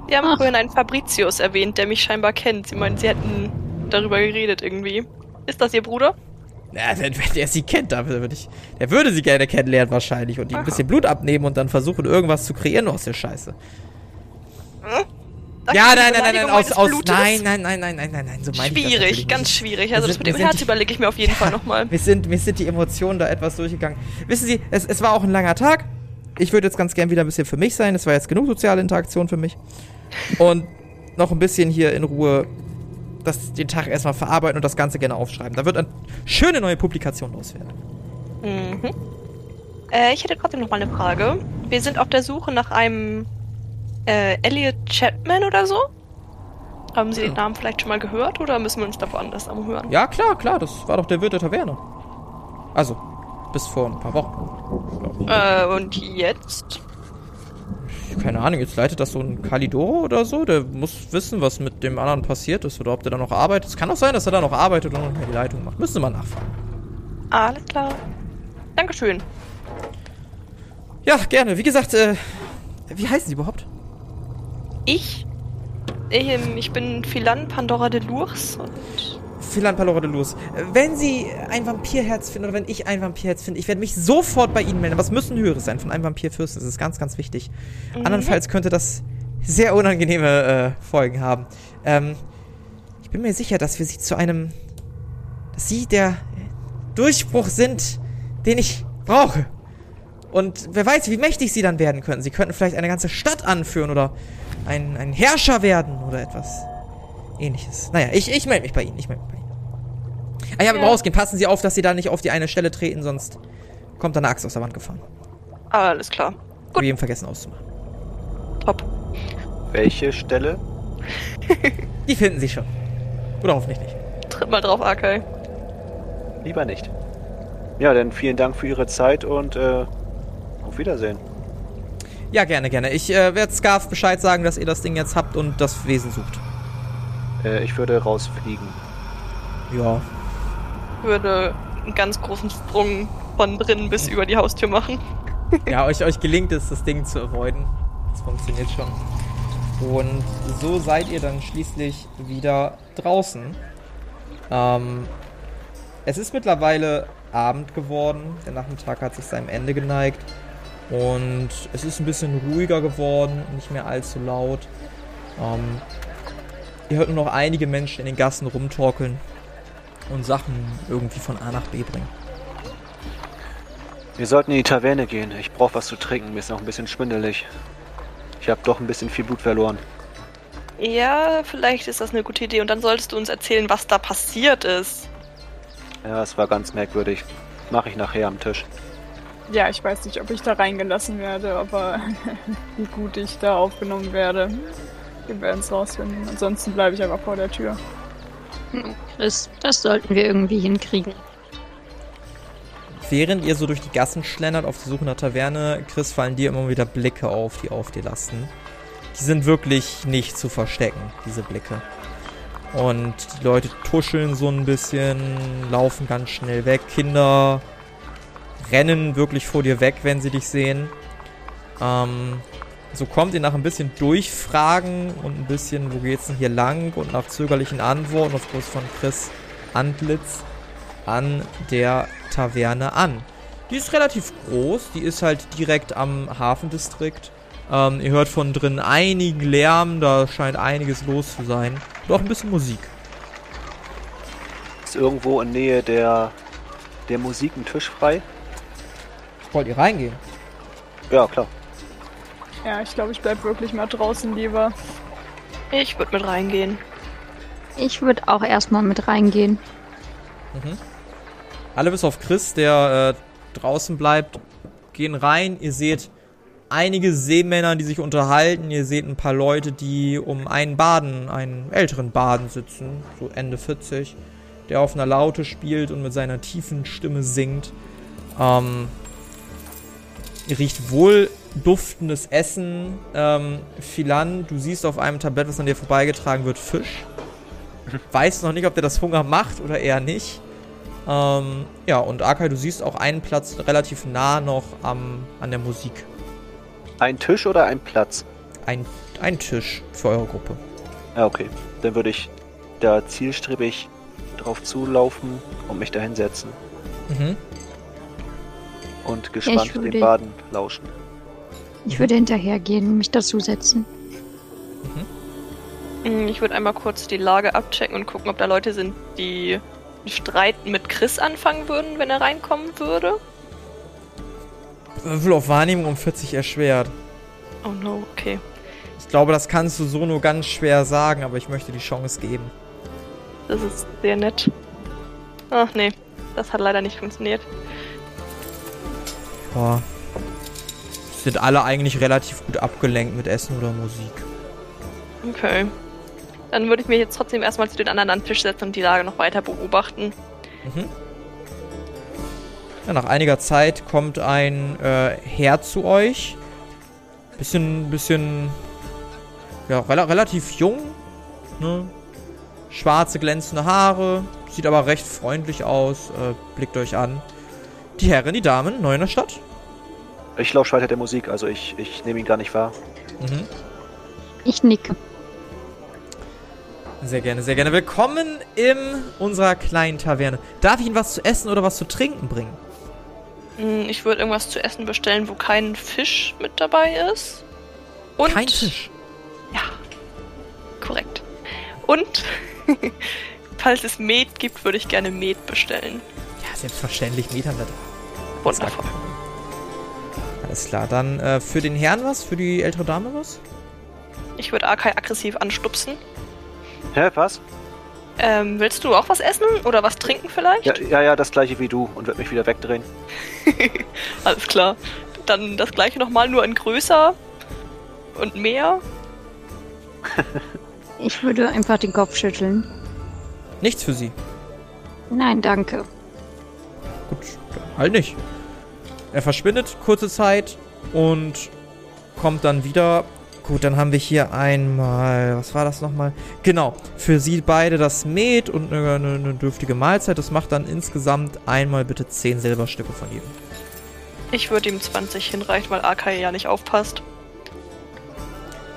S5: Wir haben
S6: Ach.
S5: vorhin einen Fabricius erwähnt, der mich scheinbar kennt. Sie meinen, sie hätten darüber geredet irgendwie. Ist das Ihr Bruder?
S3: Ja, wenn, wenn der sie kennt, dann würde ich, der würde sie gerne kennenlernen wahrscheinlich und ihm ein bisschen Blut abnehmen und dann versuchen, irgendwas zu kreieren aus der Scheiße.
S5: Sagt
S3: ja,
S5: die
S3: nein, nein, nein, nein, aus, aus, nein, nein, nein, nein, nein, nein, nein, so meine ich das
S5: Schwierig, ganz
S3: nicht.
S5: schwierig.
S3: Wir
S5: Also das
S3: sind-
S5: mit
S3: wir
S5: dem Herz überlege ich mir auf jeden Fall nochmal.
S3: Mir sind, mir sind die Emotionen da etwas durchgegangen. Wissen Sie, es, es war auch ein langer Tag. Ich würde jetzt ganz gern wieder ein bisschen für mich sein. Es war jetzt genug soziale Interaktion für mich. Und noch ein bisschen hier in Ruhe das, den Tag erstmal verarbeiten und das Ganze gerne aufschreiben. Da wird eine schöne neue Publikation los werden.
S5: Mhm. Äh, ich hätte trotzdem noch mal eine Frage. Wir sind auf der Suche nach einem äh, Elliot Chapman oder so. Haben Sie den
S3: Ja.
S5: Namen vielleicht schon mal gehört oder müssen wir uns da woanders anhören?
S3: Ja, klar, klar, das war doch der Wirt der Taverne. Also, bis vor ein paar Wochen.
S5: Äh, und jetzt?
S3: Keine Ahnung, jetzt leitet das so ein Kalidoro oder so. Der muss wissen, was mit dem anderen passiert ist oder ob der da noch arbeitet. Es kann auch sein, dass er da noch arbeitet und noch nicht mehr die Leitung macht. Müssen wir mal nachfragen.
S5: Alles klar. Dankeschön.
S3: Ja, gerne. Wie gesagt, äh, wie heißen Sie überhaupt?
S5: Ich? Ich bin Philan Pandora de Lours und
S3: Philan Palora de Luz. Wenn Sie ein Vampirherz finden oder wenn ich ein Vampirherz finde, ich werde mich sofort bei Ihnen melden. Aber es müssen höheres sein von einem Vampirfürsten. Das ist ganz, ganz wichtig. Andernfalls könnte das sehr unangenehme äh, Folgen haben. Ähm, ich bin mir sicher, dass wir Sie zu einem. dass Sie der Durchbruch sind, den ich brauche. Und wer weiß, wie mächtig sie dann werden könnten. Sie könnten vielleicht eine ganze Stadt anführen oder ein, ein Herrscher werden oder etwas ähnliches. Naja, ich, ich melde mich bei Ihnen. Ich melde mich bei Ihnen. Ah ja, beim
S5: Ja.
S3: Rausgehen, passen Sie auf, dass Sie da nicht auf die eine Stelle treten, sonst kommt da eine Axt aus der Wand gefahren.
S5: Alles klar.
S3: Gut. Wir eben vergessen auszumachen.
S5: Top.
S4: Welche Stelle?
S3: Die finden Sie schon. Oder hoffentlich nicht.
S5: Tritt mal drauf, Akai.
S4: Lieber nicht. Ja, dann vielen Dank für Ihre Zeit und äh, auf Wiedersehen.
S3: Ja, gerne, gerne. Ich äh, werde Scarf Bescheid sagen, dass ihr das Ding jetzt habt und das Wesen sucht.
S4: Äh, ich würde rausfliegen.
S3: Ja.
S5: Ich würde einen ganz großen Sprung von drinnen bis über die Haustür machen.
S3: Ja, euch, euch gelingt es, das Ding zu avoiden. Das funktioniert schon. Und so seid ihr dann schließlich wieder draußen. Ähm, es ist mittlerweile Abend geworden. Der Nachmittag hat sich seinem Ende geneigt. Und es ist ein bisschen ruhiger geworden, nicht mehr allzu laut. Ähm, ihr hört nur noch einige Menschen in den Gassen rumtorkeln und Sachen irgendwie von A nach B bringen.
S4: Wir sollten in die Taverne gehen. Ich brauche was zu trinken. Mir ist noch ein bisschen schwindelig. Ich habe doch ein bisschen viel Blut verloren.
S5: Ja, vielleicht ist das eine gute Idee. Und dann solltest du uns erzählen, was da passiert ist.
S4: Ja, es war ganz merkwürdig. Mache ich nachher am Tisch.
S1: Ja, ich weiß nicht, ob ich da reingelassen werde, aber wie gut ich da aufgenommen werde. Wir werden es rausfinden. Ansonsten bleibe ich einfach vor der Tür.
S6: Chris, das sollten wir irgendwie hinkriegen.
S3: Während ihr so durch die Gassen schlendert auf der Suche nach Taverne, Chris, fallen dir immer wieder Blicke auf, die auf dir lasten. Die sind wirklich nicht zu verstecken, diese Blicke. Und die Leute tuscheln so ein bisschen, laufen ganz schnell weg. Kinder rennen wirklich vor dir weg, wenn sie dich sehen. Ähm, so kommt ihr nach ein bisschen Durchfragen und ein bisschen, wo geht's denn hier lang? Und nach zögerlichen Antworten auf Kurs von Chris Antlitz an der Taverne an. Die ist relativ groß, die ist halt direkt am Hafendistrikt. Ähm, ihr hört von drin einigen Lärm, da scheint einiges los zu sein. Und auch ein bisschen Musik.
S4: Ist irgendwo in Nähe der, der Musik ein Tisch frei?
S3: Wollt ihr reingehen?
S4: Ja, klar.
S1: Ja, ich glaube, ich bleib wirklich mal draußen lieber.
S5: Ich würde mit reingehen.
S6: Ich würde auch erstmal mit reingehen.
S3: Mhm. Alle bis auf Chris, der äh, draußen bleibt, gehen rein. Ihr seht einige Seemänner, die sich unterhalten. Ihr seht ein paar Leute, die um einen Baden, einen älteren Baden sitzen, so Ende 40, der auf einer Laute spielt und mit seiner tiefen Stimme singt. Ähm, ihr riecht wohl duftendes Essen. Ähm, Philan, du siehst auf einem Tablett, was an dir vorbeigetragen wird, Fisch. Weißt noch nicht, ob der das Hunger macht oder eher nicht. Ähm, ja, und Akai, du siehst auch einen Platz relativ nah noch am, an der Musik.
S4: Ein Tisch oder ein Platz?
S3: Ein, ein Tisch für eure Gruppe.
S4: Ja, okay. Dann würde ich da zielstrebig drauf zulaufen und mich da hinsetzen
S3: Mhm.
S4: und gespannt
S6: würde-
S4: den Baden lauschen.
S6: Ich würde hinterhergehen und mich dazusetzen.
S5: Hm, Ich würde einmal kurz die Lage abchecken und gucken, ob da Leute sind, die Streit mit Chris anfangen würden, wenn er reinkommen würde.
S3: Würfel auf Wahrnehmung um 40 erschwert.
S5: Oh no, okay.
S3: Ich glaube, das kannst du so nur ganz schwer sagen, aber ich möchte die Chance geben.
S5: Das ist sehr nett. Ach nee, das hat leider nicht funktioniert.
S3: Boah. Sind alle eigentlich relativ gut abgelenkt mit Essen oder Musik.
S5: Okay. Dann würde ich mich jetzt trotzdem erstmal zu den anderen an den Tisch setzen und die Lage noch weiter beobachten.
S3: Mhm. Ja, nach einiger Zeit kommt ein äh, Herr zu euch. Bisschen, bisschen, ja, rela relativ jung. Ne? Schwarze, glänzende Haare. Sieht aber recht freundlich aus. Äh, blickt euch an. Die Herren, die Damen, neu in der Stadt.
S4: Ich lausche weiter der Musik, also ich, ich nehme ihn gar nicht wahr.
S3: Mhm.
S6: Ich nicke.
S3: Sehr gerne, sehr gerne. Willkommen in unserer kleinen Taverne. Darf ich Ihnen was zu essen oder was zu trinken bringen?
S5: Hm, Ich würde irgendwas zu essen bestellen, wo kein Fisch mit dabei ist. Und
S3: Kein Fisch.
S5: Ja, korrekt. Und falls es Met gibt, würde ich gerne Met bestellen.
S3: Ja, selbstverständlich. Met haben wir da.
S5: Wundervoll.
S3: Alles klar, dann äh, für den Herrn was, für die ältere Dame was?
S5: Ich würde Arkai aggressiv anstupsen.
S4: Hä, was?
S5: Ähm, willst du auch was essen oder was trinken vielleicht?
S4: Ja, ja, ja, das gleiche wie du und wird mich wieder wegdrehen.
S5: Alles klar. Dann das gleiche nochmal, nur in größer und mehr.
S6: Ich würde einfach den Kopf schütteln.
S3: Nichts für sie.
S6: Nein, danke.
S3: Gut, dann halt nicht. Er verschwindet kurze Zeit und kommt dann wieder. Gut, dann haben wir hier einmal, was war das nochmal? Genau, für sie beide das Met und eine, eine, dürftige Mahlzeit. Das macht dann insgesamt einmal bitte 10 Silberstücke von jedem.
S5: Ich würde ihm 20 hinreichen, weil Arkai ja nicht aufpasst.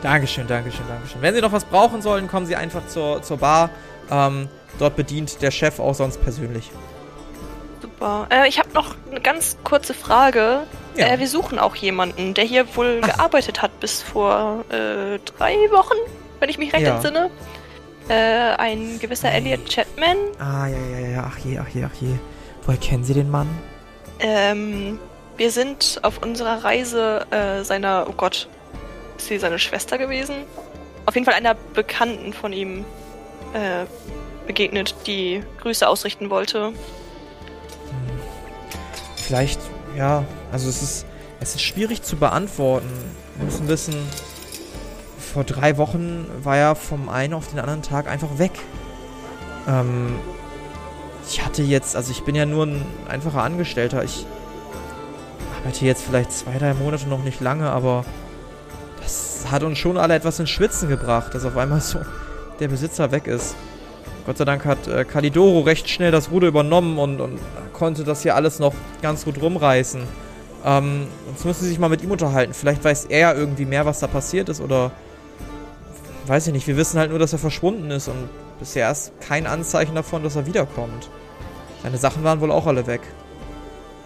S3: Dankeschön, Dankeschön, Dankeschön. Wenn Sie noch was brauchen sollen, kommen Sie einfach zur, zur Bar. Ähm, dort bedient der Chef auch sonst persönlich.
S5: Super. Äh, ich habe noch eine ganz kurze Frage.
S3: Ja.
S5: Äh, wir suchen auch jemanden, der hier wohl
S3: Ach.
S5: gearbeitet hat bis vor äh, drei Wochen, wenn ich mich recht
S3: Ja.
S5: entsinne. Äh, ein gewisser Elliot Chapman.
S3: Ah, ja, ja, ja, ja, ach je, ach je, ach je. Woher kennen Sie den Mann?
S5: Ähm, wir sind auf unserer Reise äh, seiner, oh Gott, ist sie seine Schwester gewesen? Auf jeden Fall einer Bekannten von ihm äh, begegnet, die Grüße ausrichten wollte.
S3: Vielleicht, ja, also es ist, es ist schwierig zu beantworten. Wir müssen wissen, vor drei Wochen war er vom einen auf den anderen Tag einfach weg. Ähm, ich hatte jetzt, also ich bin ja nur ein einfacher Angestellter. Ich arbeite jetzt vielleicht zwei, drei Monate noch nicht lange, aber das hat uns schon alle etwas ins Schwitzen gebracht, dass auf einmal so der Besitzer weg ist. Gott sei Dank hat äh, Kalidoro recht schnell das Ruder übernommen und, und konnte das hier alles noch ganz gut rumreißen. Ähm, jetzt müssen Sie sich mal mit ihm unterhalten. Vielleicht weiß er ja irgendwie mehr, was da passiert ist oder weiß ich nicht. Wir wissen halt nur, dass er verschwunden ist und bisher ist kein Anzeichen davon, dass er wiederkommt. Seine Sachen waren wohl auch alle weg.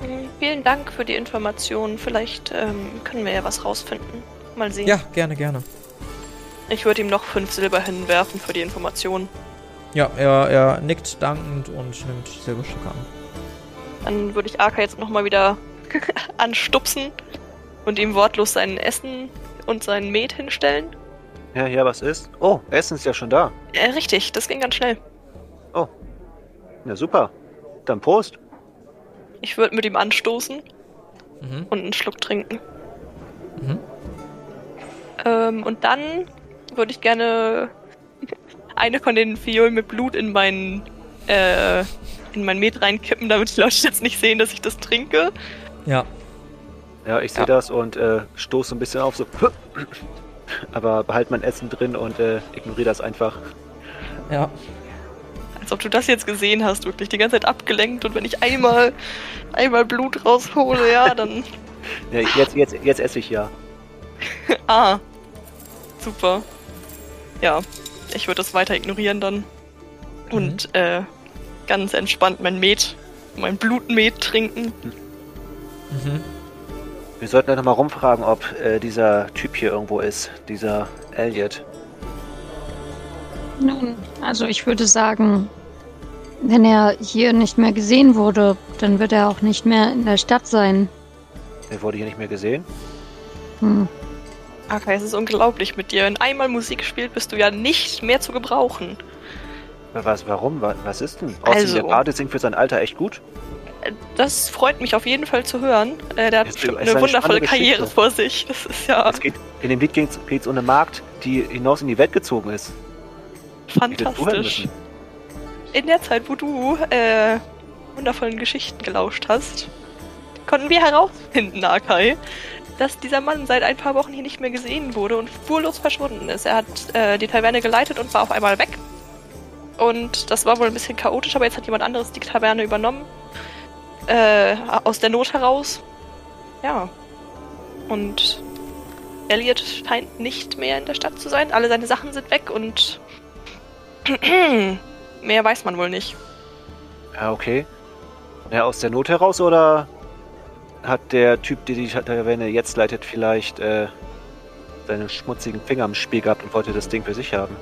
S5: Hm, Vielen Dank für die Information. Vielleicht ähm, können wir ja was rausfinden. Mal sehen.
S3: Ja, gerne, gerne.
S5: Ich würde ihm noch fünf Silber hinwerfen für die Information.
S3: Ja, er, er nickt dankend und nimmt Silberstücke an.
S5: Dann würde ich Arka jetzt nochmal wieder anstupsen und ihm wortlos sein Essen und sein Met hinstellen.
S4: Ja, ja, was ist? Oh, Essen ist ja schon da.
S5: Äh, richtig, das ging ganz schnell.
S4: Ja, super. Dann Prost.
S5: Ich würde mit ihm anstoßen
S3: Mhm.
S5: und einen Schluck trinken.
S3: Mhm.
S5: Ähm, und dann würde ich gerne eine von den Fiolen mit Blut in mein, äh, in mein Met reinkippen, damit die Leute jetzt nicht sehen, dass ich das trinke.
S3: Ja.
S4: Ja, ich sehe
S5: Ja.
S4: das und äh, stoße ein bisschen auf, so. Aber behalt mein Essen drin und äh, ignoriere das einfach.
S3: Ja.
S5: Als ob du das jetzt gesehen hast, wirklich die ganze Zeit abgelenkt und wenn ich einmal, einmal Blut raushole, ja, dann.
S4: Ja, jetzt, jetzt, jetzt esse ich ja.
S5: Ah. Super. Ja, ich würde das weiter ignorieren dann. Und äh, ganz entspannt mein Met, mein Blutmet trinken.
S3: Mhm.
S4: Wir sollten ja nochmal rumfragen, ob äh, dieser Typ hier irgendwo ist. Dieser Elliot.
S6: Nun, also ich würde sagen, wenn er hier nicht mehr gesehen wurde, dann wird er auch nicht mehr in der Stadt sein.
S4: Der wurde hier nicht mehr gesehen.
S6: Hm.
S5: Okay, es ist unglaublich mit dir. Wenn einmal Musik spielt, bist du ja nicht mehr zu gebrauchen.
S4: Was, warum? Wa- Was ist denn? Außerdem,
S5: Also-
S4: der Bade singt für sein Alter echt gut.
S5: Das freut mich auf jeden Fall zu hören. Äh, der hat
S4: Ist-
S5: eine
S4: eine
S5: wundervolle Karriere vor sich. Das ist ja
S4: Es geht, in dem Lied geht es um eine Magd, die hinaus in die Welt gezogen ist.
S5: Fantastisch. In der Zeit, wo du äh, wundervollen Geschichten gelauscht hast, konnten wir herausfinden, Akai, dass dieser Mann seit ein paar Wochen hier nicht mehr gesehen wurde und spurlos verschwunden ist. Er hat äh, die Taverne geleitet und war auf einmal weg. Und das war wohl ein bisschen chaotisch, aber jetzt hat jemand anderes die Taverne übernommen. Äh, aus der Not heraus. Ja. Und Elliot scheint nicht mehr in der Stadt zu sein. Alle seine Sachen sind weg und mehr weiß man wohl nicht.
S4: Ja, okay. Ja, aus der Not heraus oder hat der Typ, der die Taverne jetzt leitet, vielleicht äh, seine schmutzigen Finger im Spiel gehabt und wollte das Ding für sich haben?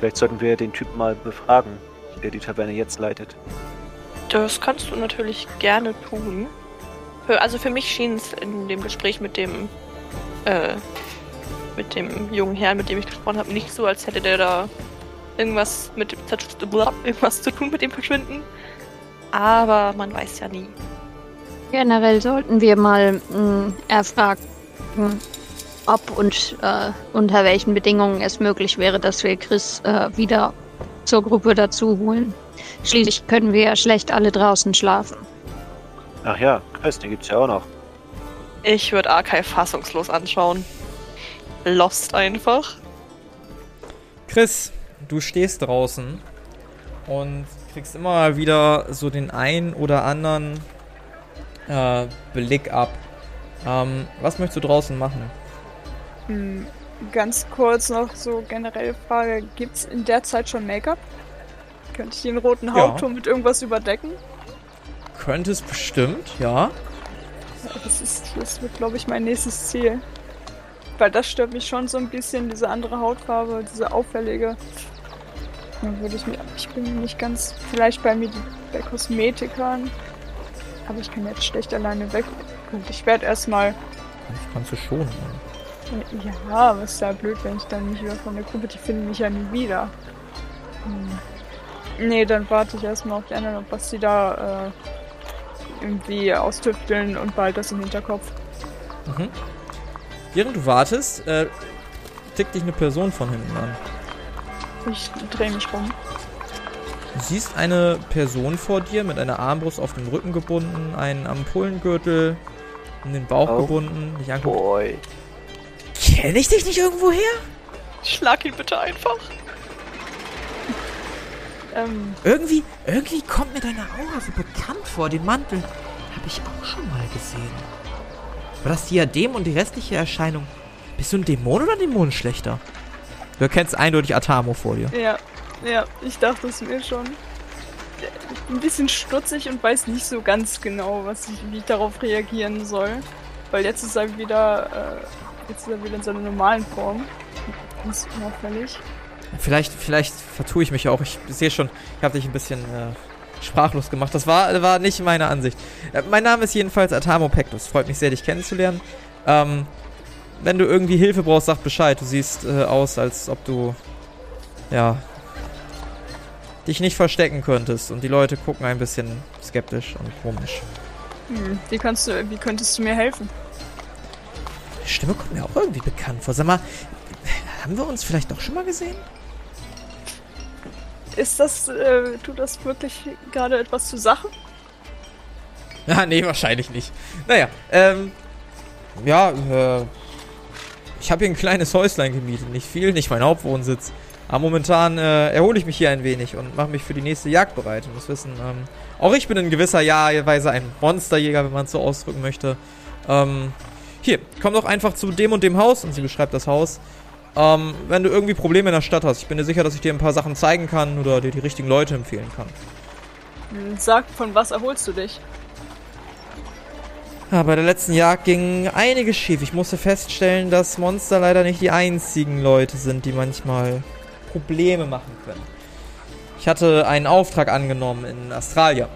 S4: Vielleicht sollten wir den Typen mal befragen, der die Taverne jetzt leitet.
S5: Das kannst du natürlich gerne tun. Für, also für mich schien es in dem Gespräch mit dem äh, mit dem jungen Herrn, mit dem ich gesprochen habe, nicht so, als hätte der da irgendwas mit dem irgendwas zu tun mit dem Verschwinden. Aber man weiß ja nie.
S6: Generell sollten wir mal mh, erfragen, ob und äh, unter welchen Bedingungen es möglich wäre, dass wir Chris äh, wieder zur Gruppe dazu holen. Schließlich können wir ja schlecht alle draußen schlafen.
S4: Ach ja, Chris, den gibt's ja auch noch.
S5: Ich würde Arkai fassungslos anschauen. Lost einfach.
S3: Chris, du stehst draußen und kriegst immer mal wieder so den ein oder anderen äh, Blick ab. Ähm, was möchtest du draußen machen?
S1: Hm, ganz kurz noch so generelle Frage: Gibt's in der Zeit schon Make-up? Könnte ich den roten
S3: Ja.
S1: Hauptton mit irgendwas überdecken?
S3: Könnte es bestimmt, ja.
S1: Ja, das, ist, das wird, glaube ich, mein nächstes Ziel. Weil das stört mich schon so ein bisschen, diese andere Hautfarbe, diese auffällige. Dann würde ich mir, ich bin nicht ganz, vielleicht bei mir bei Kosmetikern. Aber ich kann jetzt schlecht alleine weg. Gut, ich werde erstmal.
S3: Das kannst du schon. Ja.
S1: Ja, aber ist ja blöd, wenn ich dann nicht wieder von der Gruppe, die finden mich ja nie wieder. Hm. Nee, dann warte ich erstmal auf die anderen, ob was die da äh, irgendwie austüfteln und bald das im Hinterkopf.
S3: Mhm. Während du wartest, äh, tickt dich eine Person von hinten an.
S1: Ich drehe mich rum.
S3: Du siehst eine Person vor dir mit einer Armbrust auf den Rücken gebunden, einen Ampulengürtel in den Bauch
S4: Oh.
S3: gebunden. Dich anguckt.
S4: Boy.
S3: Kenn ich dich nicht irgendwo her?
S5: Schlag ihn bitte einfach.
S1: Ähm,
S3: Irgendwie, irgendwie kommt mir deine Aura so bekannt vor. Den Mantel habe ich auch schon mal gesehen. War das Diadem und die restliche Erscheinung? Bist du ein Dämon oder Dämonenschlechter? Du erkennst eindeutig Atamo vor dir.
S1: ja, ja, ich dachte es mir schon. Ich bin ein bisschen stutzig und weiß nicht so ganz genau, was ich, wie ich darauf reagieren soll. Weil jetzt ist er wieder, äh, jetzt ist er wieder in seiner normalen Form. Ganz unauffällig.
S3: Vielleicht, vielleicht vertue ich mich auch. Ich sehe schon, ich habe dich ein bisschen äh, sprachlos gemacht. Das war, war nicht meine Ansicht. Äh, mein Name ist jedenfalls Atamo Pectus. Freut mich sehr, dich kennenzulernen. Ähm, wenn du irgendwie Hilfe brauchst, sag Bescheid. Du siehst äh, aus, als ob du, ja, dich nicht verstecken könntest. Und die Leute gucken ein bisschen skeptisch und komisch.
S1: Hm, wie kannst du, wie könntest du mir helfen?
S3: Stimme kommt mir auch irgendwie bekannt vor. Sag mal, haben wir uns vielleicht doch schon mal gesehen?
S1: Ist das, äh, tut das wirklich gerade etwas zur Sache?
S3: Ja, nee, wahrscheinlich nicht. Naja, ähm, ja, äh, ich habe hier ein kleines Häuslein gemietet. Nicht viel, nicht mein Hauptwohnsitz. Aber momentan äh, erhole ich mich hier ein wenig und mache mich für die nächste Jagd bereit. Und das wissen, ähm, auch ich bin in gewisser Weise ein Monsterjäger, wenn man es so ausdrücken möchte. Ähm, hier, komm doch einfach zu dem und dem Haus. Und sie beschreibt das Haus. Ähm, wenn du irgendwie Probleme in der Stadt hast. Ich bin dir sicher, dass ich dir ein paar Sachen zeigen kann oder dir die richtigen Leute empfehlen kann.
S1: Hm, Sag, von was erholst du dich?
S3: Ja, bei der letzten Jagd ging einiges schief. Ich musste feststellen, dass Monster leider nicht die einzigen Leute sind, die manchmal Probleme machen können. Ich hatte einen Auftrag angenommen in Australia.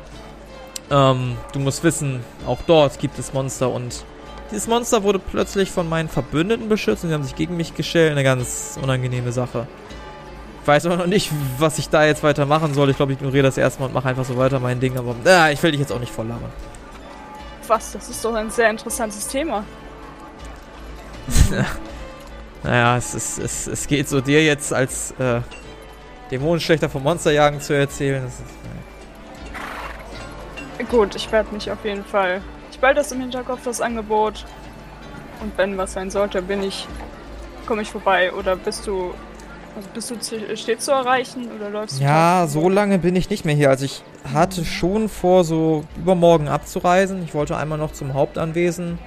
S3: Ähm, du musst wissen, auch dort gibt es Monster und dieses Monster wurde plötzlich von meinen Verbündeten beschützt und sie haben sich gegen mich gestellt. Eine ganz unangenehme Sache. Ich weiß aber noch nicht, was ich da jetzt weiter machen soll. Ich glaube, ich ignoriere das erstmal und mache einfach so weiter mein Ding. Aber äh, ich will dich jetzt auch nicht voll labern.
S1: Was? Das ist doch ein sehr interessantes Thema.
S3: Naja, es, ist, es, es geht so dir jetzt als äh, Dämonenschlechter vom Monsterjagen zu erzählen. Ist, äh,
S1: Gut, ich werde mich auf jeden Fall. Behalte das im Hinterkopf, das Angebot. Und wenn was sein sollte, bin ich. komme ich vorbei. Oder bist du. Also bist du zu- stets zu erreichen oder läufst du
S3: ja,
S1: tagsüber?
S3: so lange bin ich nicht mehr hier. Also ich hatte schon vor, so übermorgen abzureisen. Ich wollte einmal noch zum Hauptanwesen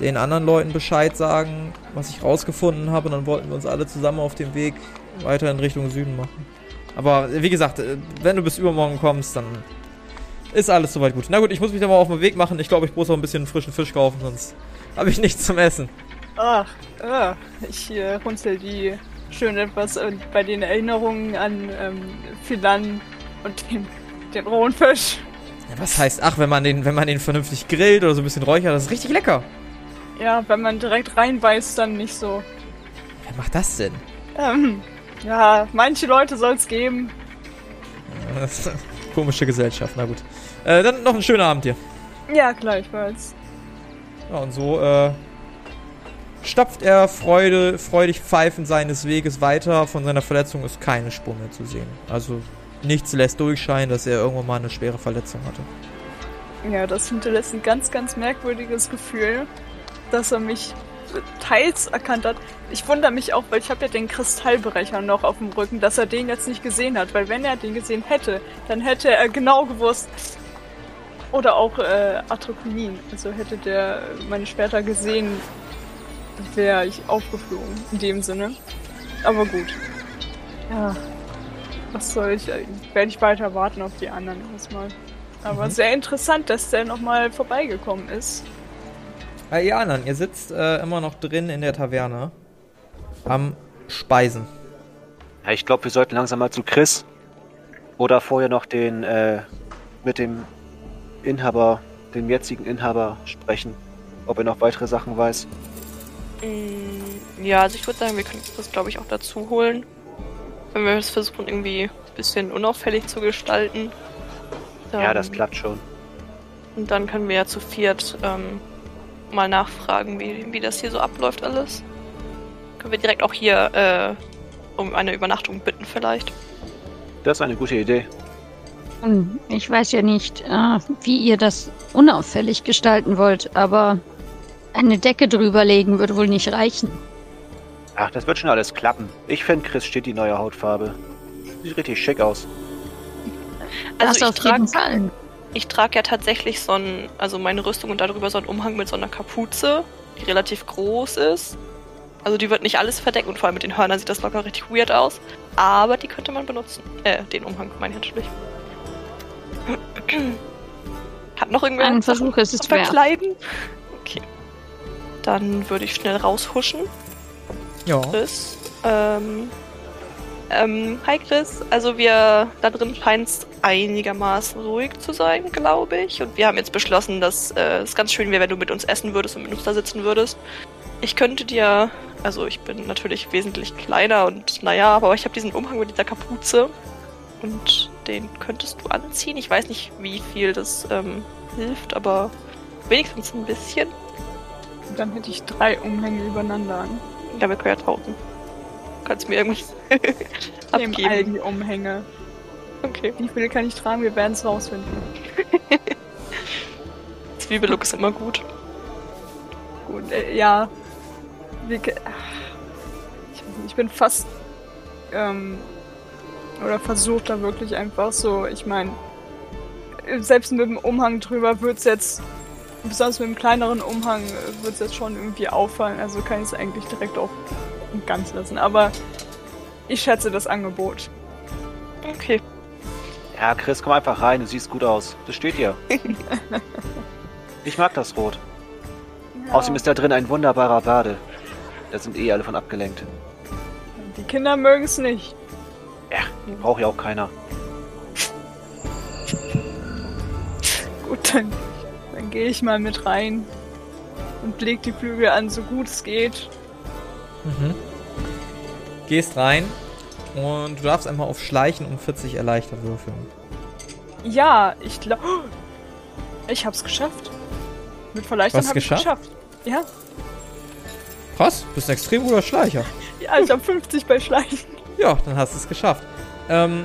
S3: den anderen Leuten Bescheid sagen, was ich rausgefunden habe. Und dann wollten wir uns alle zusammen auf dem Weg weiter in Richtung Süden machen. Aber wie gesagt, äh, wenn du bis übermorgen kommst, dann ist alles soweit gut. Na gut, ich muss mich dann mal auf den Weg machen. Ich glaube, ich muss auch ein bisschen frischen Fisch kaufen, sonst habe ich nichts zum Essen.
S1: Ach, ah, ich äh, runzel die schön etwas äh, bei den Erinnerungen an ähm, Philan und den, den rohen Fisch.
S3: Ja, was heißt, ach, wenn man den, wenn man den vernünftig grillt oder so ein bisschen räuchert, das ist richtig lecker.
S1: Ja, wenn man direkt reinbeißt, dann nicht so.
S3: Wer macht das denn?
S1: Ähm, ja, manche Leute soll es geben.
S3: Das ist eine Komische Gesellschaft, na gut. Äh, dann noch einen schönen Abend dir.
S1: Ja, gleichfalls.
S3: Ja, und so äh, stapft er Freude, freudig pfeifend seines Weges weiter. Von seiner Verletzung ist keine Spur mehr zu sehen. Also nichts lässt durchscheinen, dass er irgendwann mal eine schwere Verletzung hatte.
S1: Ja, das hinterlässt ein ganz, ganz merkwürdiges Gefühl, dass er mich teils erkannt hat. Ich wundere mich auch, weil ich habe ja den Kristallbrecher noch auf dem Rücken, dass er den jetzt nicht gesehen hat. Weil wenn er den gesehen hätte, dann hätte er genau gewusst. Oder auch äh, Atropinin. Also hätte der meine Schwerter gesehen, wäre ich aufgeflogen. In dem Sinne. Aber gut. Ja. Was soll ich? äh, Werde ich weiter warten auf die anderen erstmal. Aber
S3: Mhm.
S1: sehr interessant, dass der nochmal vorbeigekommen ist.
S3: Äh, ihr anderen, ihr sitzt äh, immer noch drin in der Taverne. Am Speisen.
S4: Ja, ich glaube, wir sollten langsam mal zu Chris. Oder vorher noch den, äh, mit dem Inhaber, dem jetzigen Inhaber sprechen. Ob er noch weitere Sachen weiß.
S5: Mm, Ja, also ich würde sagen, wir können das, glaube ich, auch dazu holen. Wenn wir es versuchen, irgendwie ein bisschen unauffällig zu gestalten.
S4: Ja, das klappt schon.
S5: Und dann können wir ja zu viert ähm, mal nachfragen, wie, wie das hier so abläuft alles. Können wir direkt auch hier äh, um eine Übernachtung bitten vielleicht.
S4: Das ist eine gute Idee.
S6: Hm, Ich weiß ja nicht, äh, wie ihr das unauffällig gestalten wollt, aber eine Decke drüberlegen würde wohl nicht reichen.
S4: Ach, das wird schon alles klappen. Ich finde, Chris steht die neue Hautfarbe. Sieht richtig schick aus.
S6: Das
S5: Also
S6: auf
S5: ich
S6: jeden
S5: trage
S6: Fall.
S5: ich trag ja tatsächlich so ein, also meine Rüstung und darüber so einen Umhang mit so einer Kapuze, die relativ groß ist. Also die wird nicht alles verdecken und vor allem mit den Hörnern sieht das locker richtig weird aus. Aber die könnte man benutzen. Äh, den Umhang meine ich natürlich. Hat noch irgendwer
S6: Ein
S5: Sachen
S6: Versuch ist es wert.
S5: verkleiden? Okay. Dann würde ich schnell raushuschen.
S3: Ja.
S5: Chris. Ähm, ähm, hi Chris. Also wir, da drin scheint es einigermaßen ruhig zu sein, glaube ich. Und wir haben jetzt beschlossen, dass äh, es ganz schön wäre, wenn du mit uns essen würdest und mit uns da sitzen würdest. Ich könnte dir, also ich bin natürlich wesentlich kleiner und naja, aber ich habe diesen Umhang mit dieser Kapuze. Und den könntest du anziehen. Ich weiß nicht, wie viel das ähm, hilft, aber wenigstens ein bisschen.
S1: Dann hätte ich drei Umhänge übereinander an.
S5: Ja, wir können ja tauschen. Kannst mir irgendwas
S1: Nehmen all
S5: abgeben.
S1: die Umhänge.
S5: Okay.
S1: Wie viele kann ich tragen? Wir werden es rausfinden.
S5: Zwiebellook ist immer gut.
S1: Gut, äh, ja. Wir, ich, ich bin fast ähm, oder versucht da wirklich einfach so, ich meine, selbst mit dem Umhang drüber wird's jetzt, besonders mit dem kleineren Umhang, äh, wird's jetzt schon irgendwie auffallen. Also kann ich es eigentlich direkt auch ganz lassen. Aber ich schätze das Angebot.
S5: Okay.
S4: Ja, Chris, komm einfach rein. Du siehst gut aus. Das steht dir. ich mag das Rot.
S1: Ja,
S4: Außerdem ist da drin ein wunderbarer Bade. Da sind eh alle von abgelenkt.
S1: die Kinder mögen es nicht.
S4: Braucht ja auch keiner.
S1: Gut, dann, dann gehe ich mal mit rein und leg die Flügel an, so gut es geht.
S3: Mhm. Gehst rein und du darfst einmal auf Schleichen um 40 erleichtert würfeln.
S1: Ja, ich glaube. Ich hab's geschafft. Mit Verleichtern
S3: Was
S1: hab ich
S3: geschafft?
S1: geschafft. Ja,
S3: Krass, bist ein extrem guter Schleicher.
S1: ja, ich hab 50 bei Schleichen.
S3: Ja, dann hast du es geschafft. Ähm,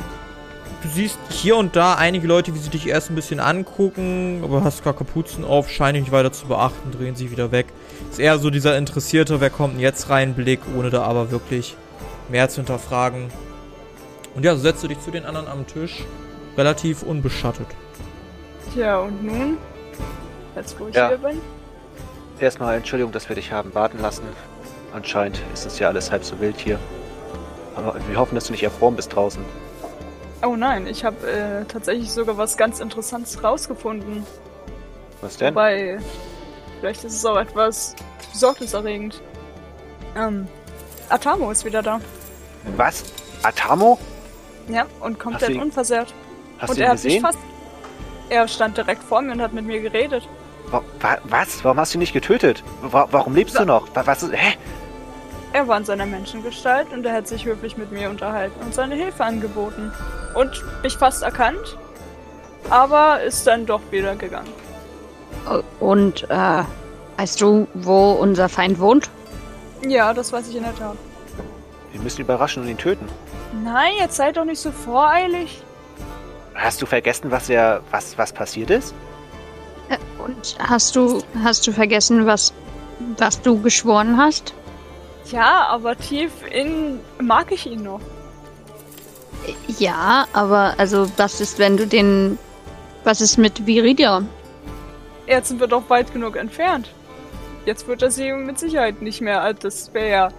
S3: du siehst hier und da einige Leute, wie sie dich erst ein bisschen angucken, aber hast gar Kapuzen auf, scheinen nicht weiter zu beachten, drehen sich wieder weg. Ist eher so dieser interessierte, wer kommt denn jetzt rein, Blick, ohne da aber wirklich mehr zu hinterfragen. Und ja, so setzt du dich zu den anderen am Tisch, relativ unbeschattet.
S1: Tja, und nun? Jetzt, wo ich
S4: Ja.
S1: hier bin?
S4: Erstmal Entschuldigung, dass wir dich haben warten lassen. Anscheinend ist es ja alles halb so wild hier. Aber wir hoffen, dass du nicht erfroren bist draußen.
S1: Oh nein, ich habe äh, tatsächlich sogar was ganz Interessantes rausgefunden.
S4: Was denn?
S1: Wobei, vielleicht ist es auch etwas besorgniserregend. Ähm, Atamo ist wieder da.
S4: Was? Atamo?
S1: Ja, und komplett
S4: Hast du ihn-
S1: unversehrt.
S4: Hast
S1: und
S4: du
S1: er
S4: ihn
S1: hat mich
S4: gesehen?
S1: fast. Er stand direkt vor mir und hat mit mir geredet.
S4: Wa wa was? Warum hast du ihn nicht getötet? Wa warum lebst du noch? Wa was ist. Hä?
S1: Er war in seiner Menschengestalt und er hat sich höflich mit mir unterhalten und seine Hilfe angeboten. Und mich fast erkannt, aber ist dann doch wieder gegangen.
S6: Und, äh, weißt du, wo unser Feind wohnt?
S1: Ja, das weiß ich in der Tat.
S4: Wir müssen ihn überraschen und ihn töten.
S1: Nein, jetzt seid doch nicht so voreilig.
S4: Hast du vergessen, was er. was, was passiert ist?
S6: Äh, Und hast du, hast du vergessen, was, was du geschworen hast?
S1: Ja, aber tief in mag ich ihn noch.
S6: Ja, aber also was ist, wenn du den. Was ist mit Viridia?
S1: Jetzt sind wir doch weit genug entfernt. Jetzt wird er sie mit Sicherheit nicht mehr. Also Das wäre ja.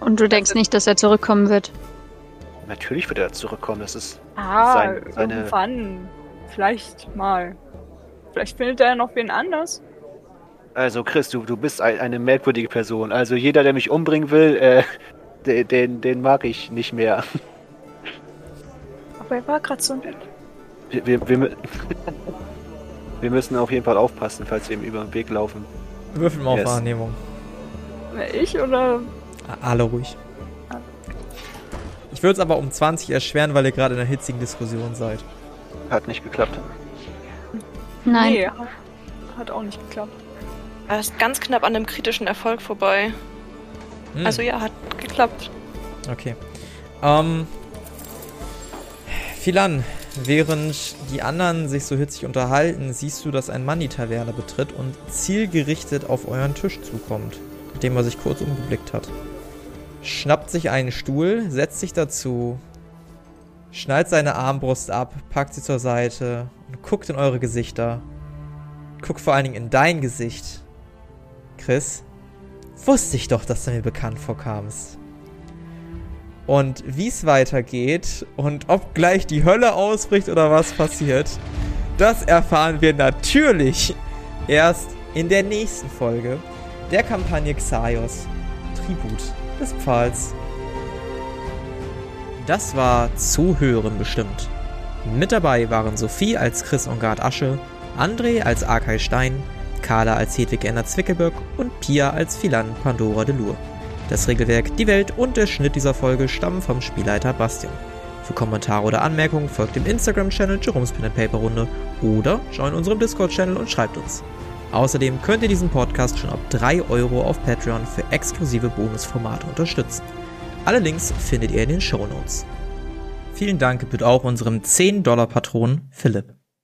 S6: Und du denkst nicht, dass er zurückkommen wird?
S4: Natürlich wird er zurückkommen. Das ist.
S1: Ah,
S4: Sein- seine-
S1: irgendwann. Vielleicht mal. Vielleicht findet er ja noch wen anders.
S4: Also, Chris, du, du bist ein, eine merkwürdige Person. Also, jeder, der mich umbringen will, äh, den, den, den mag ich nicht mehr.
S1: Aber er war gerade so nett.
S4: Wir, wir, wir, mü- wir müssen auf jeden Fall aufpassen, falls wir ihm über den Weg laufen.
S3: Würfel mal auf
S4: Yes.
S3: Wahrnehmung.
S1: Na, Ich oder.
S3: Alle ruhig. Ich würde es aber um 20 erschweren, weil ihr gerade in einer hitzigen Diskussion seid.
S4: Hat nicht geklappt.
S6: Nein.
S1: Nee, hat auch nicht geklappt.
S5: Er ist ganz knapp an einem kritischen Erfolg vorbei.
S3: Hm,
S5: Also ja, hat geklappt.
S3: Okay. Ähm. Philan, während die anderen sich so hitzig unterhalten, siehst du, dass ein Mann die Taverne betritt und zielgerichtet auf euren Tisch zukommt, nachdem er sich kurz umgeblickt hat. Schnappt sich einen Stuhl, setzt sich dazu, schnallt seine Armbrust ab, packt sie zur Seite und guckt in eure Gesichter. Guckt vor allen Dingen in dein Gesicht. Chris, wusste ich doch, dass du mir bekannt vorkamst. Und wie es weitergeht und ob gleich die Hölle ausbricht oder was passiert, das erfahren wir natürlich erst in der nächsten Folge der Kampagne Xaios Tribut des Pfahls. Das war zu hören bestimmt. Mit dabei waren Sophie als Chris Ongard Asche, André als Arkay Stein, Carla als Hedwig Enner Zwickelböck und Pia als Philan Pandora de Lure. Das Regelwerk, die Welt und der Schnitt dieser Folge stammen vom Spielleiter Bastian. Für Kommentare oder Anmerkungen folgt dem Instagram-Channel Jerome's Pen Paper Runde oder join unserem Discord-Channel und schreibt uns. Außerdem könnt ihr diesen Podcast schon ab 3 Euro auf Patreon für exklusive Bonusformate unterstützen. Alle Links findet ihr in den Show Notes. Vielen Dank gebührt auch unserem 10-Dollar-Patron Philipp.